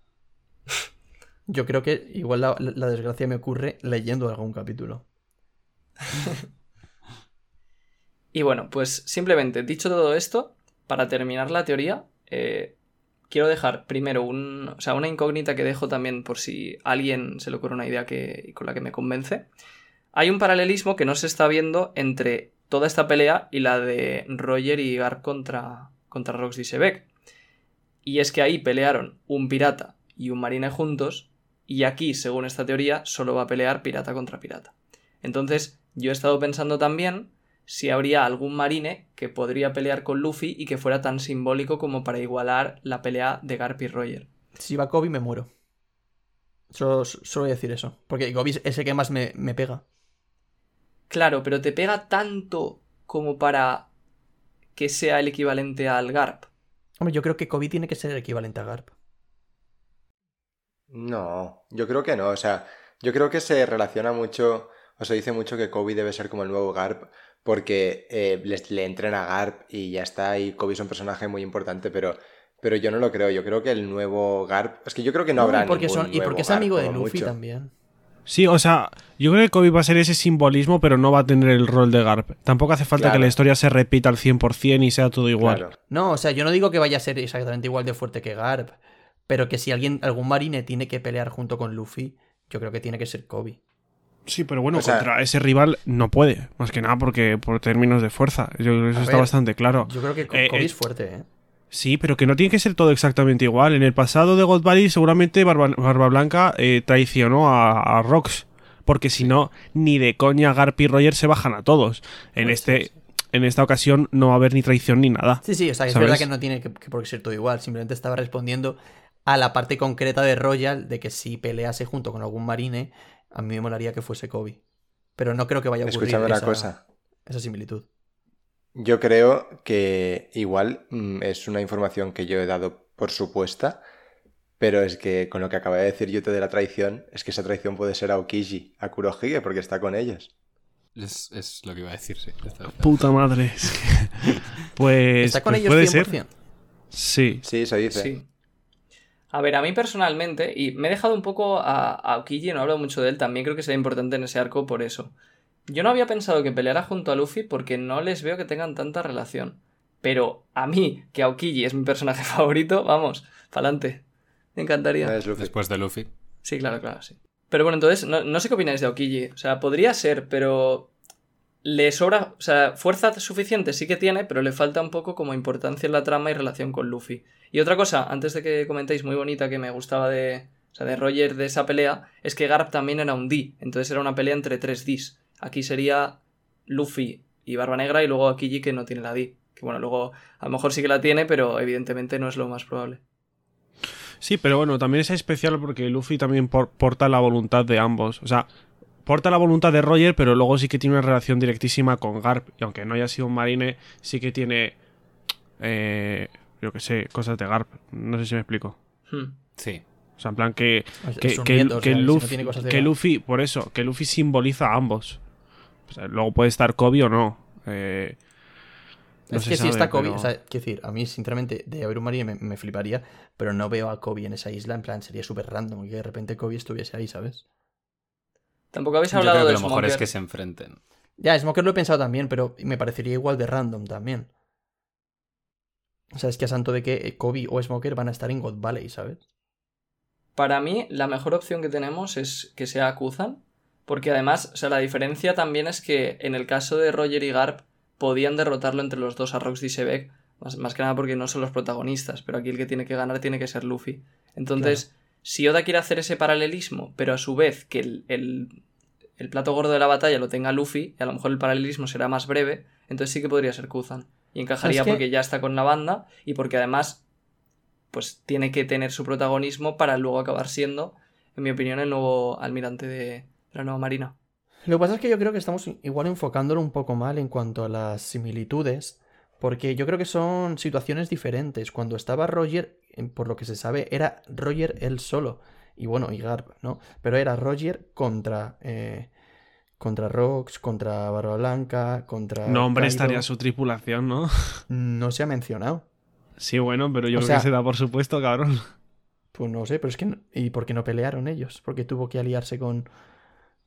Yo creo que igual la, la desgracia me ocurre leyendo algún capítulo. Y bueno, pues simplemente dicho todo esto, para terminar la teoría, eh, quiero dejar primero un, o sea, una incógnita que dejo también por si a alguien se le ocurre una idea que, con la que me convence. Hay un paralelismo que no se está viendo entre toda esta pelea y la de Roger y Garp contra, contra Rox y Sebek. Y es que ahí pelearon un pirata y un marine juntos, y aquí, según esta teoría, solo va a pelear pirata contra pirata. Entonces, yo he estado pensando también si habría algún marine que podría pelear con Luffy y que fuera tan simbólico como para igualar la pelea de Garp y Roger. Si va Kobe me muero. Solo, solo voy a decir eso. Porque Kobe es el que más me, me pega. Claro, pero te pega tanto como para que sea el equivalente al Garp. Hombre, yo creo que Kobe tiene que ser el equivalente a Garp. No, yo creo que no. O sea, yo creo que se relaciona mucho, o se dice mucho que Kobe debe ser como el nuevo Garp, porque eh, les, le entrena a Garp y ya está, y Kobe es un personaje muy importante, pero, pero yo no lo creo. Yo creo que el nuevo Garp. Es que yo creo que no, habrá. y porque, ningún son, y nuevo porque es Garp, amigo de Luffy mucho. también. Sí, o sea, yo creo que Kobe va a ser ese simbolismo, pero no va a tener el rol de Garp. Tampoco hace falta que la historia se repita al 100% y sea todo igual. Claro. No, o sea, yo no digo que vaya a ser exactamente igual de fuerte que Garp. Pero que si alguien, algún marine tiene que pelear junto con Luffy, yo creo que tiene que ser Kobe. Sí, pero bueno, O sea- contra ese rival no puede, más que nada porque por términos de fuerza. Yo creo que eso está ver, bastante claro. Yo creo que Eh, Kobe eh, es fuerte, ¿eh? Sí, pero que no tiene que ser todo exactamente igual. En el pasado de God Valley seguramente Barba, Barba Blanca eh, traicionó a, a Rox. Porque si no, ni de coña Garp y Roger se bajan a todos. En, Puede este, en esta ocasión no va a haber ni traición ni nada. Sí, sí, o sea, es ¿sabes? verdad que no tiene que, que por qué ser todo igual. Simplemente estaba respondiendo a la parte concreta de Royal de que si pelease junto con algún marine, a mí me molaría que fuese Kobe. Pero no creo que vaya a ocurrir Escúchame una esa, cosa. esa similitud. Yo creo que igual mm, es una información que yo he dado por supuesta, pero es que con lo que acaba de decir Yute de la traición, es que esa traición puede ser a Okiji, a Kurohige, porque está con ellos. Es, es lo que iba a decir, sí. Puta madre. es que- pues, ¿Está con pues ellos puede 100%? ser. Sí. Sí, se dice. Sí. A ver, a mí personalmente, y me he dejado un poco a, a Aokiji, no he hablado mucho de él, también creo que sería importante en ese arco por eso. Yo no había pensado que peleara junto a Luffy porque no les veo que tengan tanta relación. Pero a mí, que Aokiji es mi personaje favorito, vamos, pa'lante. Me encantaría. Es Luffy. Después de Luffy. Sí, claro, claro, sí. Pero bueno, entonces, no, no sé qué opináis de Aokiji. O sea, podría ser, pero le sobra, o sea, fuerza suficiente sí que tiene, pero le falta un poco como importancia en la trama y relación con Luffy. Y otra cosa, antes de que comentéis, muy bonita que me gustaba de, o sea, de Roger de esa pelea, es que Garp también era un D, entonces era una pelea entre tres Ds. Aquí sería Luffy y Barba Negra y luego Aokiji que no tiene la D. Que bueno, luego a lo mejor sí que la tiene, pero evidentemente no es lo más probable. Sí, pero bueno, también es especial porque Luffy también por- porta la voluntad de ambos. O sea, porta la voluntad de Roger, pero luego sí que tiene una relación directísima con Garp. Y aunque no haya sido un marine, sí que tiene. Eh, yo qué sé, cosas de Garp. No sé si me explico. Hmm. Sí. O sea, en plan que. Que, que- nieto, o que sea, si no Luffy, que. Luffy, por eso, que Luffy simboliza a ambos. O sea, luego puede estar Kobe o no. Eh, no es que si está Kobe, pero- o sea, quiero decir, a mí sinceramente de haber un marine me, me fliparía, pero no veo a Kobe en esa isla, en plan sería súper random que de repente Kobe estuviese ahí, ¿sabes? Tampoco habéis Yo hablado creo que de lo mejor es que se enfrenten. Ya, Smoker lo he pensado también, pero me parecería igual de random también. O sea, es que a santo de que eh, Kobe o Smoker van a estar en God Valley, ¿sabes? Para mí, la mejor opción que tenemos es que sea Kuzan. Porque además, o sea, la diferencia también es que en el caso de Roger y Garp podían derrotarlo entre los dos a Rox y Sebek. Más, más que nada porque no son los protagonistas. Pero aquí el que tiene que ganar tiene que ser Luffy. Entonces, si Oda quiere hacer ese paralelismo, pero a su vez que el, el- el plato gordo de la batalla lo tenga Luffy, y a lo mejor el paralelismo será más breve, entonces sí que podría ser Kuzan. Y encajaría Es que- porque ya está con la banda y porque además pues tiene que tener su protagonismo para luego acabar siendo, en mi opinión, el nuevo almirante de, la nueva marina. Lo que pasa es que yo creo que estamos igual enfocándolo un poco mal en cuanto a las similitudes, porque yo creo que son situaciones diferentes. Cuando estaba Roger, eh, por lo que se sabe, era Roger él solo. Y bueno, y Garp, ¿no? Pero era Roger contra. eh, contra Rox, contra Barba Blanca, contra. No, hombre, Kaido. estaría su tripulación, ¿no? No se ha mencionado. Sí, bueno, pero yo O creo sea- que se da por supuesto, cabrón. Pues no sé, pero es que. no- ¿Y por qué no pelearon ellos? Porque tuvo que aliarse con.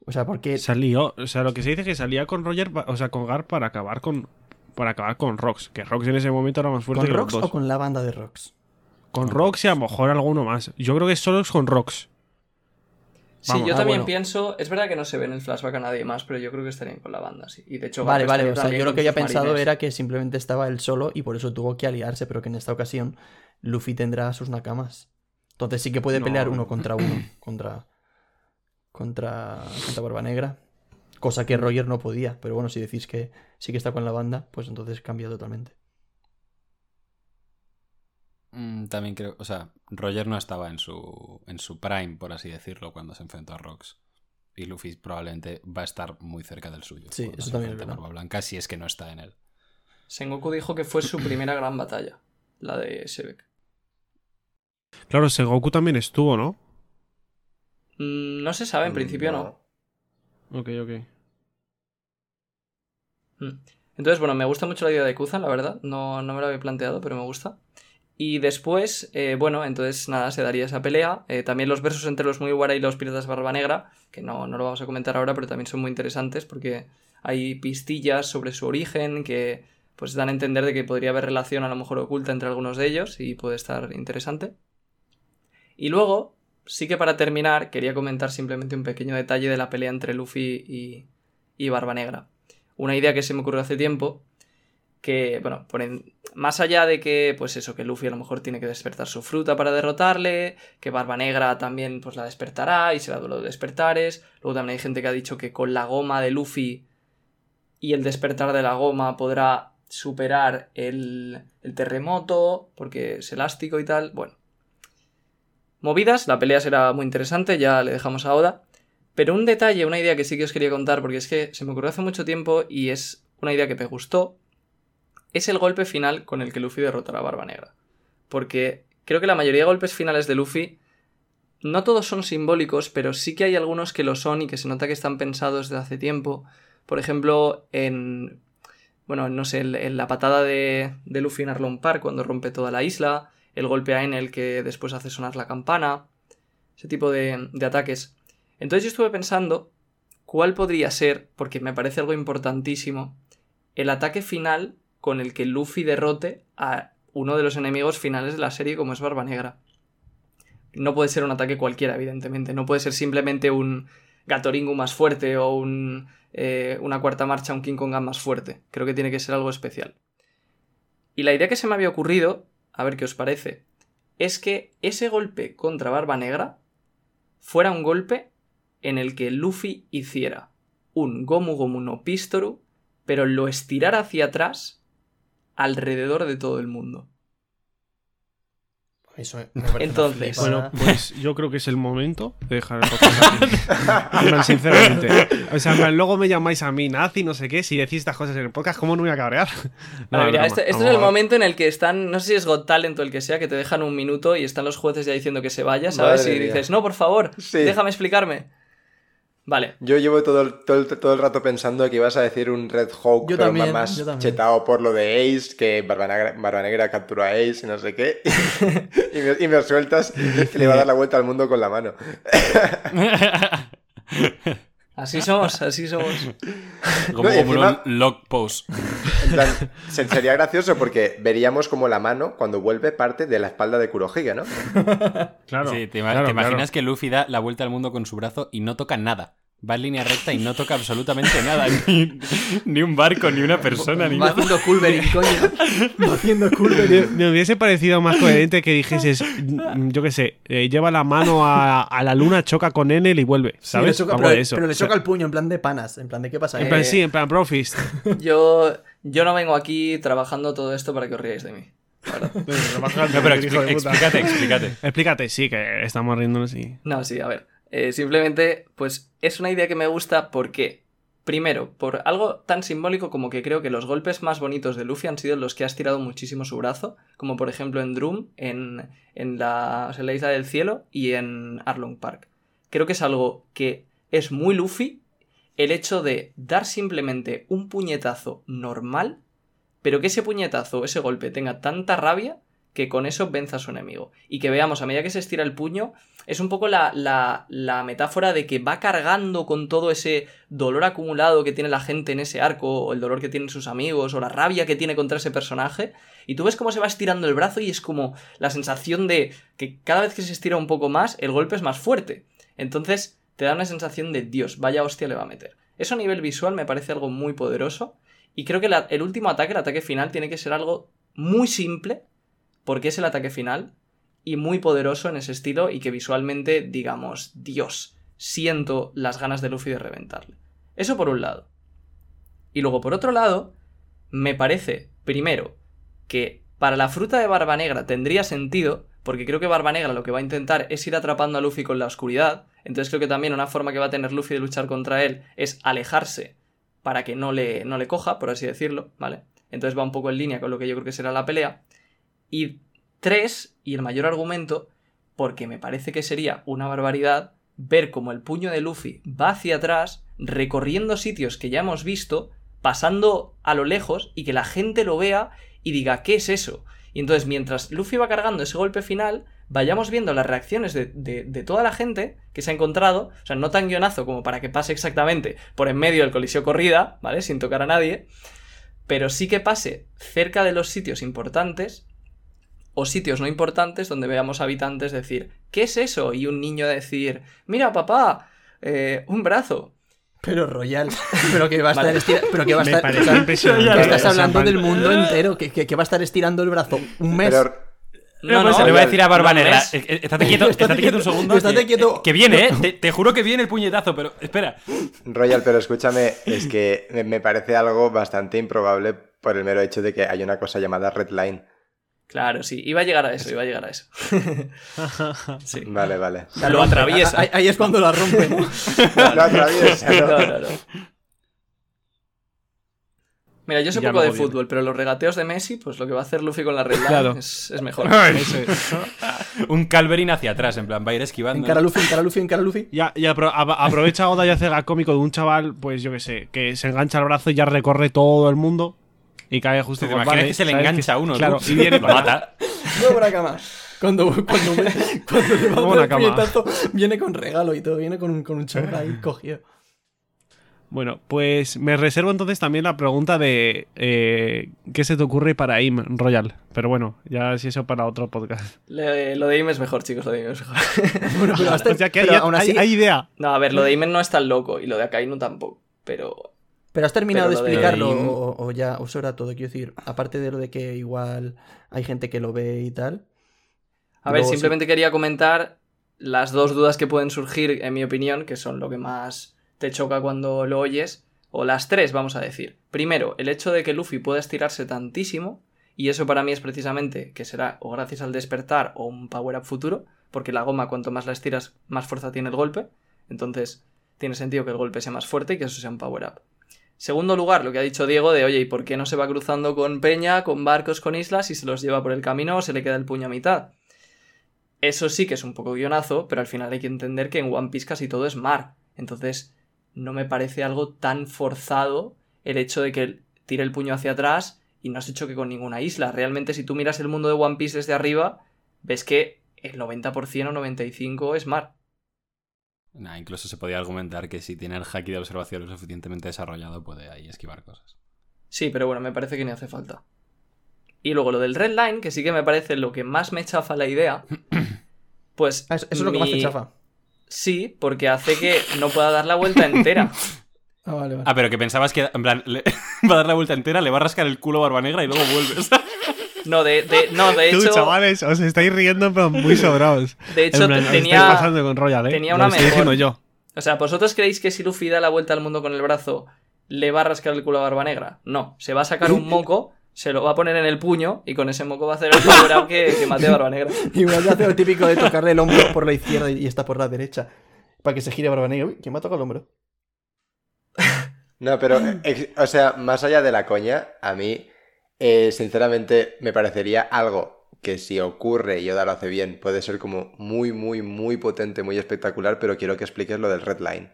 O sea, porque. Salió, o sea, lo que se dice es que salía con Roger, o sea, con Gar para acabar con para acabar con Rox. Que Rox en ese momento era más fuerte ¿Con que Rox los dos. o con la banda de Rox? Con Rox y a lo mejor alguno más. Yo creo que solo es con Rox. Sí, Vamos. yo Ah, también bueno. pienso, es verdad que no se ve en el flashback a nadie más, pero yo creo que estarían con la banda, sí. Y de hecho, Vale, vale, o sea, yo lo que había pensado marines. era que simplemente estaba él solo y por eso tuvo que aliarse, pero que en esta ocasión Luffy tendrá a sus nakamas. Entonces sí que puede No. pelear uno contra uno, contra contra contra Barba Negra, cosa que Roger no podía, pero bueno, si decís que sí que está con la banda, pues entonces cambia totalmente. Mm, También creo, o sea, Roger no estaba en su, en su prime, por así decirlo, cuando se enfrentó a Rox. Y Luffy probablemente va a estar muy cerca del suyo. Sí, eso también es verdad. Barba Blanca, si es que no está en él. Sengoku dijo que fue su primera gran batalla, la de Sebek. Claro, Sengoku también estuvo, ¿no? Mm, No se sabe, en principio no. Ok, ok. Mm. Entonces, bueno, me gusta mucho la idea de Kuzan, la verdad. No, no me lo había planteado, pero me gusta. Y después, eh, bueno, entonces nada, se daría esa pelea. Eh, también los versos entre los Mugiwara y los Piratas Barba Negra, que no, no lo vamos a comentar ahora, pero también son muy interesantes porque hay pistillas sobre su origen que pues dan a entender de que podría haber relación a lo mejor oculta entre algunos de ellos y puede estar interesante. Y luego, sí que para terminar, quería comentar simplemente un pequeño detalle de la pelea entre Luffy y, y Barba Negra una idea que se me ocurrió hace tiempo, que, bueno, más allá de que, pues eso, que Luffy a lo mejor tiene que despertar su fruta para derrotarle, que Barba Negra también pues la despertará y será duelo de despertares, luego también hay gente que ha dicho que con la goma de Luffy y el despertar de la goma podrá superar el terremoto, porque es elástico y tal, bueno. Movidas, la pelea será muy interesante, ya le dejamos a Oda. Pero un detalle, una idea que sí que os quería contar, porque es que se me ocurrió hace mucho tiempo y es una idea que me gustó, es el golpe final con el que Luffy derrotará a Barba Negra. Porque creo que la mayoría de golpes finales de Luffy, no todos son simbólicos, pero sí que hay algunos que lo son y que se nota que están pensados desde hace tiempo. Por ejemplo, en... Bueno, no sé, en- la patada de, de Luffy en Arlong Park cuando rompe toda la isla, el golpe a Enel que después hace sonar la campana, ese tipo de, ataques. Entonces yo estuve pensando cuál podría ser, porque me parece algo importantísimo, el ataque final con el que Luffy derrote a uno de los enemigos finales de la serie como es Barba Negra. No puede ser un ataque cualquiera, evidentemente. No puede ser simplemente un Gatoringu más fuerte o un, eh, una cuarta marcha, un King Kong más fuerte. Creo que tiene que ser algo especial. Y la idea que se me había ocurrido, a ver qué os parece, es que ese golpe contra Barba Negra fuera un golpe en el que Luffy hiciera un Gomu Gomu no Pistoru, pero lo estirara hacia atrás alrededor de todo el mundo. Eso me Entonces-. Bueno, pues yo creo que es el momento de dejar el podcast aquí. Sinceramente. O sea, luego me llamáis a mí nazi, no sé qué, si decís estas cosas en el podcast, ¿cómo no voy a cabrear? No, mira, broma. este, este es el momento en el que están, no sé si es Got Talent o el que sea, que te dejan un minuto y están los jueces ya diciendo que se vaya, ¿sabes? Madre y mía. dices, no, por favor, Sí. déjame explicarme. Vale, Yo llevo todo el, todo, el, todo el rato pensando que ibas a decir un Red Hawk, Yo pero también, más yo chetado por lo de Ace, que Barba Negra, Barba Negra capturó a Ace y no sé qué. y, me, y me sueltas que le va a dar la vuelta al mundo con la mano. así somos, así somos. Como, No, como encima- un log post. En plan, se- sería gracioso porque veríamos como la mano, cuando vuelve, parte de la espalda de Kurohige, ¿no? Claro. Sí, te, ima- claro, te imaginas claro. que Luffy da la vuelta al mundo con su brazo y no toca nada. Va en línea recta y no toca absolutamente nada. Ni, ni un barco, ni una persona, ni Va nada. haciendo Culverin, coño. Va haciendo Culverin. Me, hubiese parecido más coherente que dijeses, mm, yo qué sé, eh, lleva la mano a, a la luna, choca con Enel y vuelve. Sí, le ¿Sabes? choca- pero, de eso. pero le O sea, choca el puño en plan de panas. En plan de qué pasa. En Eh, plan, sí, en plan profist. Yo, yo no vengo aquí trabajando todo esto para que os riáis de mí. la verdad. No, pero explícate, explícate. Explícate, sí, que estamos riéndonos y... No, sí, a ver. Eh, simplemente, pues es una idea que me gusta porque, primero, por algo tan simbólico como que creo que los golpes más bonitos de Luffy han sido los que ha estirado muchísimo su brazo, como por ejemplo en Drum, en, en, la, la Isla del Cielo y en Arlong Park. Creo que es algo que es muy Luffy el hecho de dar simplemente un puñetazo normal, pero que ese puñetazo, ese golpe tenga tanta rabia que con eso venza a su enemigo. Y que veamos, a medida que se estira el puño, es un poco la, la, metáfora de que va cargando con todo ese dolor acumulado que tiene la gente en ese arco, o el dolor que tienen sus amigos, o la rabia que tiene contra ese personaje. Y tú ves cómo se va estirando el brazo y es como la sensación de que cada vez que se estira un poco más, el golpe es más fuerte. Entonces te da una sensación de Dios, vaya hostia le va a meter. Eso a nivel visual me parece algo muy poderoso. Y creo que el último ataque, el ataque final, tiene que ser algo muy simple, porque es el ataque final, y muy poderoso en ese estilo, y que visualmente digamos, Dios, siento las ganas de Luffy de reventarle. Eso por un lado. Y luego por otro lado, me parece, primero, que para la fruta de Barba Negra tendría sentido, porque creo que Barba Negra lo que va a intentar es ir atrapando a Luffy con la oscuridad, entonces creo que también una forma que va a tener Luffy de luchar contra él es alejarse para que no le, no le coja, por así decirlo, ¿vale? Entonces va un poco en línea con lo que yo creo que será la pelea. Y tres, y el mayor argumento, porque me parece que sería una barbaridad ver cómo el puño de Luffy va hacia atrás, recorriendo sitios que ya hemos visto, pasando a lo lejos y que la gente lo vea y diga, ¿qué es eso? Y entonces mientras Luffy va cargando ese golpe final, vayamos viendo las reacciones de, de, toda la gente que se ha encontrado, o sea, no tan guionazo como para que pase exactamente por en medio del coliseo corrida, ¿vale? Sin tocar a nadie, pero sí que pase cerca de los sitios importantes o sitios no importantes donde veamos habitantes decir, ¿qué es eso? Y un niño decir, mira papá, eh, un brazo. Pero Royal, pero que va a estar Vale. estirando. Pero que va a Me estar. parece que estás hablando del mundo entero, que, que- que va a estar estirando el brazo un mes. Pero No, se le voy a decir a Barba no Negra. es. eh, eh, Estate quieto, Estate estate quieto un segundo. estate que, quieto. que viene, ¿eh? Te, te juro que viene el puñetazo, pero espera. Royal, pero escúchame, es que me- me parece algo bastante improbable por el mero hecho de que hay una cosa llamada Red Line. Claro, sí, iba a llegar a eso, iba a llegar a eso. sí. Vale, vale. Lo atraviesa. Ahí, ahí es cuando la rompe. ¿no? Lo atraviesa, ¿no? No, no, no. Mira, yo sé Ya poco de fútbol, pero los regateos de Messi, pues lo que va a hacer Luffy con la red line Claro. es, es mejor. Eso es. Un Calverin hacia atrás, en plan, va a ir esquivando. En cara a Luffy, en cara a Luffy, en cara a Luffy. Ya, y apro- a- aprovecha Oda y hace el cómico de un chaval, pues yo qué sé, que se engancha el brazo y ya recorre todo el mundo y cae justo ¿Te imaginas Vale, que se le engancha a uno? Claro, tú? y viene lo para- mata. No por acá más. Cuando, cuando, me- cuando le va a cama. puñetazo, viene con regalo y todo, viene con, un- con un ahí cogido. Bueno, pues me reservo entonces también la pregunta de eh, ¿qué se te ocurre para Im Royal? Pero bueno, ya si eso para otro podcast. Le- lo de Ime es mejor, chicos, lo de Ime es mejor. Bueno, pero, hasta- O sea que pero hay, aún así, hay idea. No, a ver, lo de Ime no es tan loco y lo de Akainu tampoco, pero... pero has terminado pero de lo de- explicarlo o, o ya, o eso era todo. Quiero decir, aparte de lo de que igual hay gente que lo ve y tal. A ver, sí. simplemente quería comentar las dos dudas que pueden surgir, en mi opinión, que son lo que más te choca cuando lo oyes, o las tres, vamos a decir. Primero, el hecho de que Luffy pueda estirarse tantísimo, y eso para mí es precisamente que será o gracias al despertar o un power-up futuro, porque la goma cuanto más la estiras, más fuerza tiene el golpe, entonces tiene sentido que el golpe sea más fuerte y que eso sea un power-up. Segundo lugar, lo que ha dicho Diego de, oye, ¿y por qué no se va cruzando con peña, con barcos, con islas y se los lleva por el camino o se le queda el puño a mitad? Eso sí que es un poco guionazo, pero al final hay que entender que en One Piece casi todo es mar. Entonces, no me parece algo tan forzado el hecho de que tire el puño hacia atrás y no has hecho que con ninguna isla. Realmente, si tú miras el mundo de One Piece desde arriba, ves que el 90% o 95% es mar. Nah, incluso se podía argumentar que si tiene el haki de observación lo suficientemente desarrollado, puede ahí esquivar cosas. Sí, pero bueno, me parece que ni hace falta. Y luego lo del Red Line, que sí que me parece lo que más me chafa la idea. Pues. Ah, eso, es lo que más te chafa. Sí, porque hace que no pueda dar la vuelta entera. Ah, vale, vale. Ah, pero que pensabas que, en plan, le- va a dar la vuelta entera, le va a rascar el culo Barba Negra y luego vuelves. No, de, de- no, de Tú, hecho. chavales, os estáis riendo, pero muy sobrados. De hecho, plan, os estáis tenía. pasando con Royal, ¿eh? tenía Lo una estoy mejor. diciendo yo. O sea, ¿vosotros creéis que si Luffy da la vuelta al mundo con el brazo, le va a rascar el culo a Barba Negra? No, se va a sacar un moco, se lo va a poner en el puño y con ese moco va a hacer el power que, que mate a Barba Negra. Igual ya hace lo típico de tocarle el hombro por la izquierda y está por la derecha. Para que se gire Barba Negra. Uy, ¿quién me ha tocado el hombro? No, pero, ex- o sea, más allá de la coña, a mí, eh, sinceramente, me parecería algo que si ocurre y Oda lo hace bien, puede ser como muy, muy, muy potente, muy espectacular, pero quiero que expliques lo del Red Line.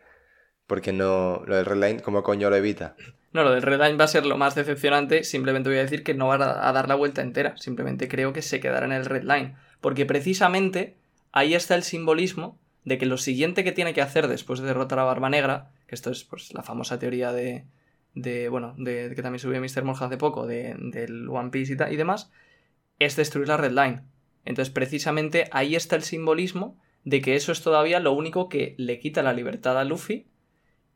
Porque no. Lo del Red Line, ¿cómo coño lo evita? No, lo del Red Line va a ser lo más decepcionante. Simplemente voy a decir que no va a dar la vuelta entera. Simplemente creo que se quedará en el Red Line. Porque precisamente ahí está el simbolismo de que lo siguiente que tiene que hacer después de derrotar a Barba Negra, que esto es pues la famosa teoría de, de bueno, de, que también subió Mr. Monja hace poco, de, del One Piece y, y demás, es destruir la Red Line. Entonces, precisamente ahí está el simbolismo de que eso es todavía lo único que le quita la libertad a Luffy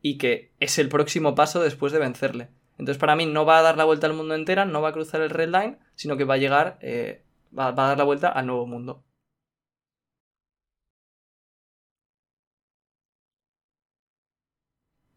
y que es el próximo paso después de vencerle. Entonces, para mí, no va a dar la vuelta al mundo entera, no va a cruzar el Red Line, sino que va a llegar, eh, va, va a dar la vuelta al nuevo mundo.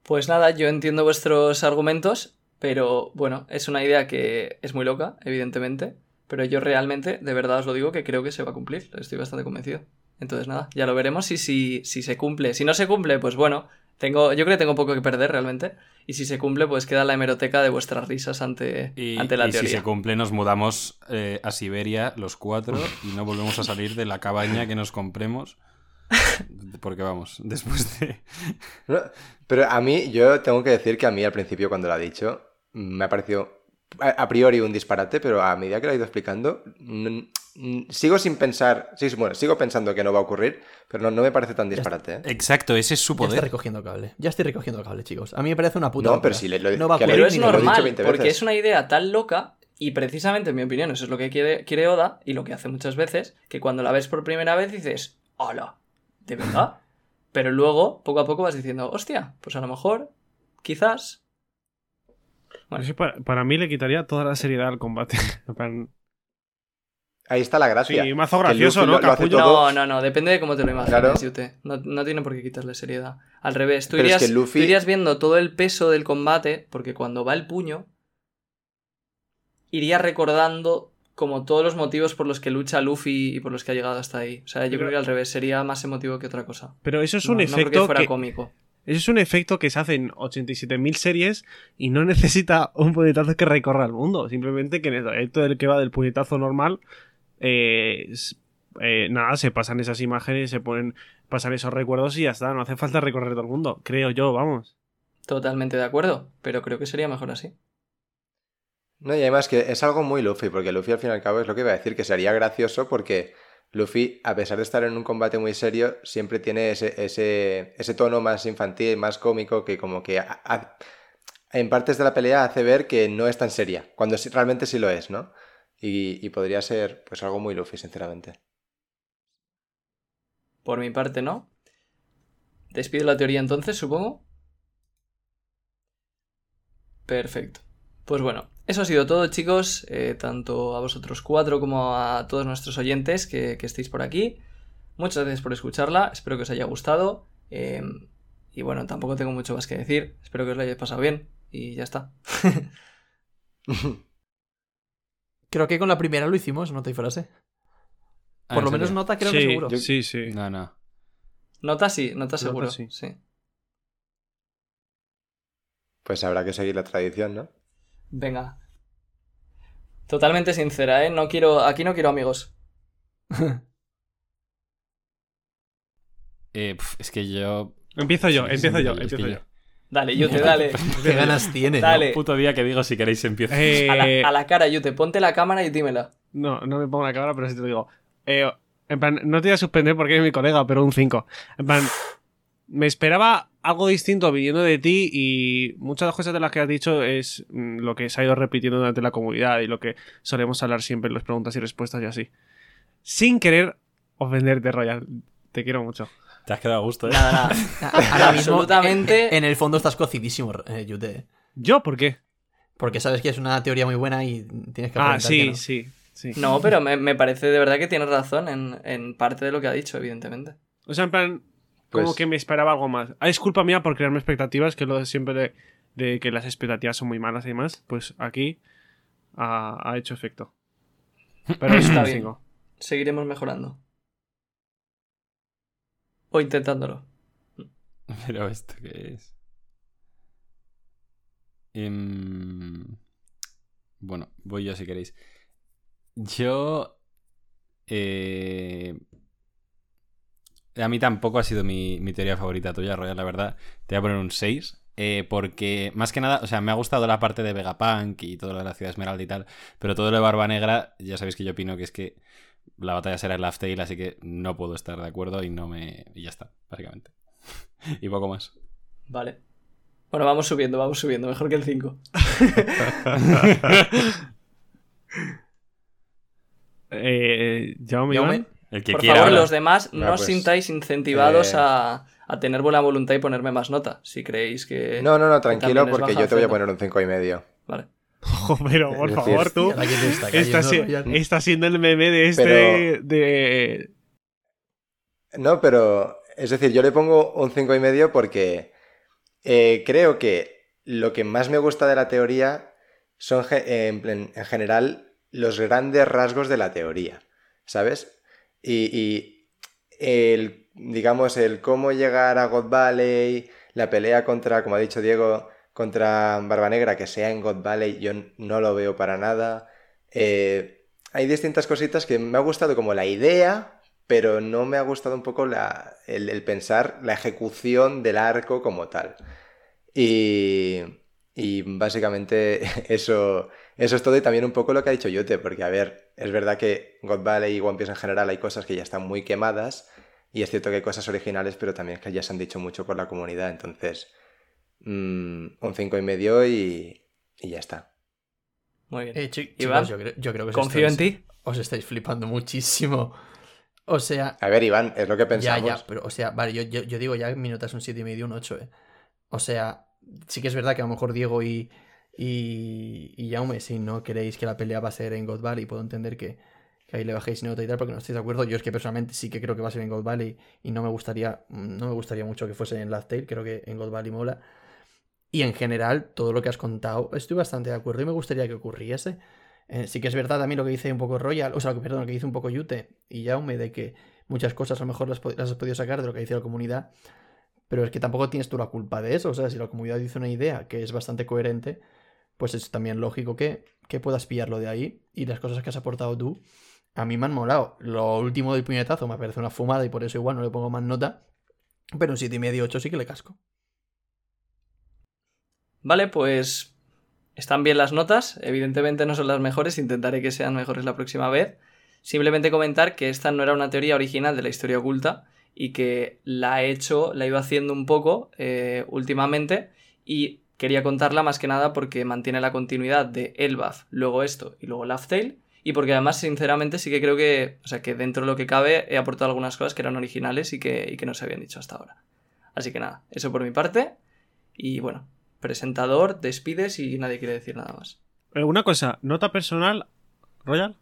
Pues nada, yo entiendo vuestros argumentos, pero bueno, es una idea que es muy loca, evidentemente, pero yo realmente, de verdad os lo digo, que creo que se va a cumplir, estoy bastante convencido. Entonces nada, ya lo veremos y si, si se cumple. Si no se cumple, pues bueno, tengo, yo creo que tengo poco que perder realmente. Y si se cumple, pues queda la hemeroteca de vuestras risas ante, Y, ante la y teoría. si se cumple, nos mudamos eh, a Siberia los cuatro y no volvemos a salir de la cabaña que nos compremos. Porque vamos, después de. No, Pero a mí, yo tengo que decir que a mí al principio, cuando lo ha dicho, me ha parecido a, a priori un disparate, pero a medida que lo ha ido explicando, sigo sin pensar. Sí, bueno, sigo pensando que no va a ocurrir, pero no, no me parece tan disparate. ¿eh? Exacto, ese es su Ya estoy poder. recogiendo cable. Ya estoy recogiendo cable, chicos. A mí me parece una puta. No, locura. pero si le- lo- no va a ocurrir Pero es ni lo he dicho normal, 20 porque veces. es una idea tan loca y precisamente, en mi opinión, eso es lo que quiere, quiere Oda y lo que hace muchas veces, que cuando la ves por primera vez dices, hola, ¿de verdad? Pero luego, poco a poco vas diciendo, hostia, pues a lo mejor, quizás... Bueno. Para, para mí le quitaría toda la seriedad al combate. Ahí está la gracia. Sí, mazo gracioso, ¿no? Lo, lo No, no, no, depende de cómo te lo imagines, Claro. Yute. No, no tiene por qué quitarle seriedad. Al revés, tú es irías, que Luffy- tú irías viendo todo el peso del combate, porque cuando va el puño, iría recordando como todos los motivos por los que lucha Luffy y por los que ha llegado hasta ahí. O sea, yo Pero- creo que al revés, sería más emotivo que otra cosa. Pero eso es No- un no creo que efecto fuera que, cómico. eso es un efecto que se hace en 87.000 series y no necesita un puñetazo que recorra el mundo. Simplemente que en el trayecto del que va del puñetazo normal, eh, eh, nada, se pasan esas imágenes, se ponen, pasan esos recuerdos y ya está. No hace falta recorrer todo el mundo, creo yo, vamos. Totalmente de acuerdo, pero creo que sería mejor así. No, y además que es algo muy Luffy, porque Luffy al fin y al cabo es lo que iba a decir, que sería gracioso porque Luffy, a pesar de estar en un combate muy serio, siempre tiene ese, ese, ese tono más infantil, más cómico, que como que en partes de la pelea hace ver que no es tan seria, cuando realmente sí lo es, ¿no? Y, y podría ser pues algo muy Luffy, sinceramente. Por mi parte, ¿no? Despido la teoría entonces, supongo. Perfecto. Pues bueno, eso ha sido todo, chicos. eh, tanto a vosotros cuatro como a todos nuestros oyentes que, que estéis por aquí. Muchas gracias por escucharla. Espero que os haya gustado. eh, y bueno, tampoco tengo mucho más que decir. Espero que os lo hayáis pasado bien. Y ya está. Creo que con la primera lo hicimos, nota y frase. Ah, Por ¿en lo menos serio? nota creo sí, que seguro. Yo- sí, sí. No, no. Nota sí, nota seguro. sí. sí. Pues habrá que seguir la tradición, ¿no? Venga. Totalmente sincera, ¿eh? No quiero, aquí no quiero amigos. Eh, pf, es que yo. Empiezo yo, Sí, empiezo sí, yo, empiezo yo- yo. Dale, Yute, dale. Qué ganas tiene. ¿no? Dale. Puto día que digo si queréis empiezo. Eh, A la, a la cara, Yute, ponte la cámara y dímela. No, no me pongo la cámara, pero sí te lo digo. Eh, en plan, no te voy a suspender porque eres mi colega, pero un 5. En plan, me esperaba algo distinto viniendo de ti y muchas de las cosas de las que has dicho es mm, lo que se ha ido repitiendo durante la comunidad y lo que solemos hablar siempre en las preguntas y respuestas y así. Sin querer ofenderte, Royal. Te quiero mucho. Te has quedado a gusto, ¿eh? Nada, nada. Ahora mismo, Absolutamente. En, en el fondo estás cocidísimo, eh, Yute. ¿Yo por qué? Porque sabes que es una teoría muy buena y tienes que Ah, sí, que no. sí, sí. No, pero me, me parece de verdad que tienes razón en, en parte de lo que ha dicho, evidentemente. O sea, en plan, como Pues- que me esperaba algo más. Ah, es culpa mía por crearme expectativas, que lo de siempre de, de que las expectativas son muy malas y demás. Pues aquí ha, ha hecho efecto. Pero es Está bien. cinco. Seguiremos mejorando. O intentándolo. Pero esto qué es. Em, Bueno, voy yo si queréis. Yo. eh, a mí tampoco ha sido mi, mi teoría favorita tuya, Royal, la verdad. Te voy a poner un 6. eh, porque más que nada, o sea, me ha gustado la parte de Vegapunk y todo lo de la ciudad esmeralda y tal, pero todo lo de Barba Negra, ya sabéis que yo opino que es que la batalla será en Laugh Tale, así que no puedo estar de acuerdo y no me. y ya está, básicamente. y poco más. Vale. Bueno, vamos subiendo, vamos subiendo. Mejor que el 5. Eh, Jaume, Jaume, Iván. El que Por quiera. favor, los demás, no Ah, os pues, sintáis incentivados eh, a, a tener buena voluntad y ponerme más nota. Si creéis que. No, no, no, tranquilo, porque yo te voy a poner un cinco y medio. Vale. Pero por Es decir, favor, tú. Está Está, cayendo, siendo el meme de este. Pero- de. No, pero es decir, yo le pongo un cinco y medio porque eh, creo que lo que más me gusta de la teoría son eh, en general los grandes rasgos de la teoría, ¿sabes? Y, el, digamos, el cómo llegar a God Valley, la pelea contra, como ha dicho Diego, contra Barba Negra, que sea en God Valley, yo no lo veo para nada. Eh, hay distintas cositas que me ha gustado como la idea, pero no me ha gustado un poco la, el pensar la ejecución del arco como tal. Y, y básicamente eso, eso es todo y también un poco lo que ha dicho Yute, porque a ver, es verdad que God Valley y One Piece en general hay cosas que ya están muy quemadas y es cierto que hay cosas originales, pero también que ya se han dicho mucho por la comunidad, entonces mm, un cinco y medio y, y ya está. Muy bien. Eh, Iván, chicos, yo creo, yo creo que os Confío en estáis- ti. Os estáis flipando muchísimo. O sea, A ver, Iván, es lo que ya, pensamos. ya, pero, o sea, vale, yo, yo, yo digo ya mi nota es un 7,5 y medio, un 8, eh. O sea, sí que es verdad que a lo mejor Diego y, y, y Jaume, si no queréis que la pelea va a ser en God Valley, puedo entender que, que ahí le bajéis nota y tal, porque no estáis de acuerdo. Yo es que personalmente sí que creo que va a ser en God Valley y no me gustaría, no me gustaría mucho que fuese en Laugh Tale, creo que en God Valley mola. Y en general, todo lo que has contado, estoy bastante de acuerdo y me gustaría que ocurriese. Eh, sí que es verdad también lo que dice un poco Royal, o sea, lo que- perdón, lo que dice un poco Yute y Jaume, de que muchas cosas a lo mejor las, las has podido sacar de lo que dice la comunidad, pero es que tampoco tienes tú la culpa de eso. O sea, si la comunidad dice una idea que es bastante coherente, pues es también lógico que, que puedas pillarlo de ahí. Y las cosas que has aportado tú, a mí me han molado. Lo último del puñetazo me parece una fumada y por eso igual no le pongo más nota. Pero un 7,5 8 sí que le casco. Vale, pues están bien las notas. Evidentemente no son las mejores. Intentaré que sean mejores la próxima vez. Simplemente comentar que esta no era una teoría original de la historia oculta y que la he hecho, la ido haciendo un poco eh, últimamente y quería contarla más que nada porque mantiene la continuidad de Elbaf, luego esto y luego Laugh Tale y porque además sinceramente sí que creo que, o sea, que dentro de lo que cabe he aportado algunas cosas que eran originales y que, y que no se habían dicho hasta ahora. Así que nada, eso por mi parte y bueno, presentador, despides y nadie quiere decir nada más. Eh, Una cosa, nota personal, Royal.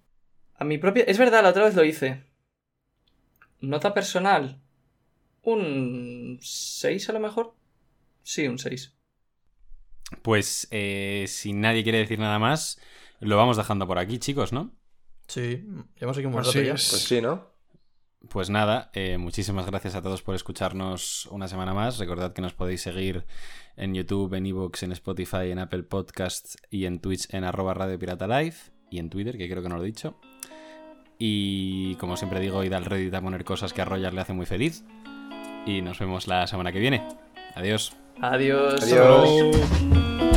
A mi propia... Es verdad, la otra vez lo hice. Nota personal. Un 6 a lo mejor. Sí, un 6. Pues eh, si nadie quiere decir nada más, lo vamos dejando por aquí, chicos, ¿no? Sí, llevamos aquí un buen rato ya. es. Pues sí, ¿no? Pues nada, eh, muchísimas gracias a todos por escucharnos una semana más. Recordad que nos podéis seguir en YouTube, en Evox, en Spotify, en Apple Podcasts y en Twitch en arroba Radio Pirata Live y en Twitter, que creo que no lo he dicho. Y como siempre digo, id al Reddit a poner cosas que a Royal le hace muy feliz. Y nos vemos la semana que viene. Adiós. Adiós. Adiós.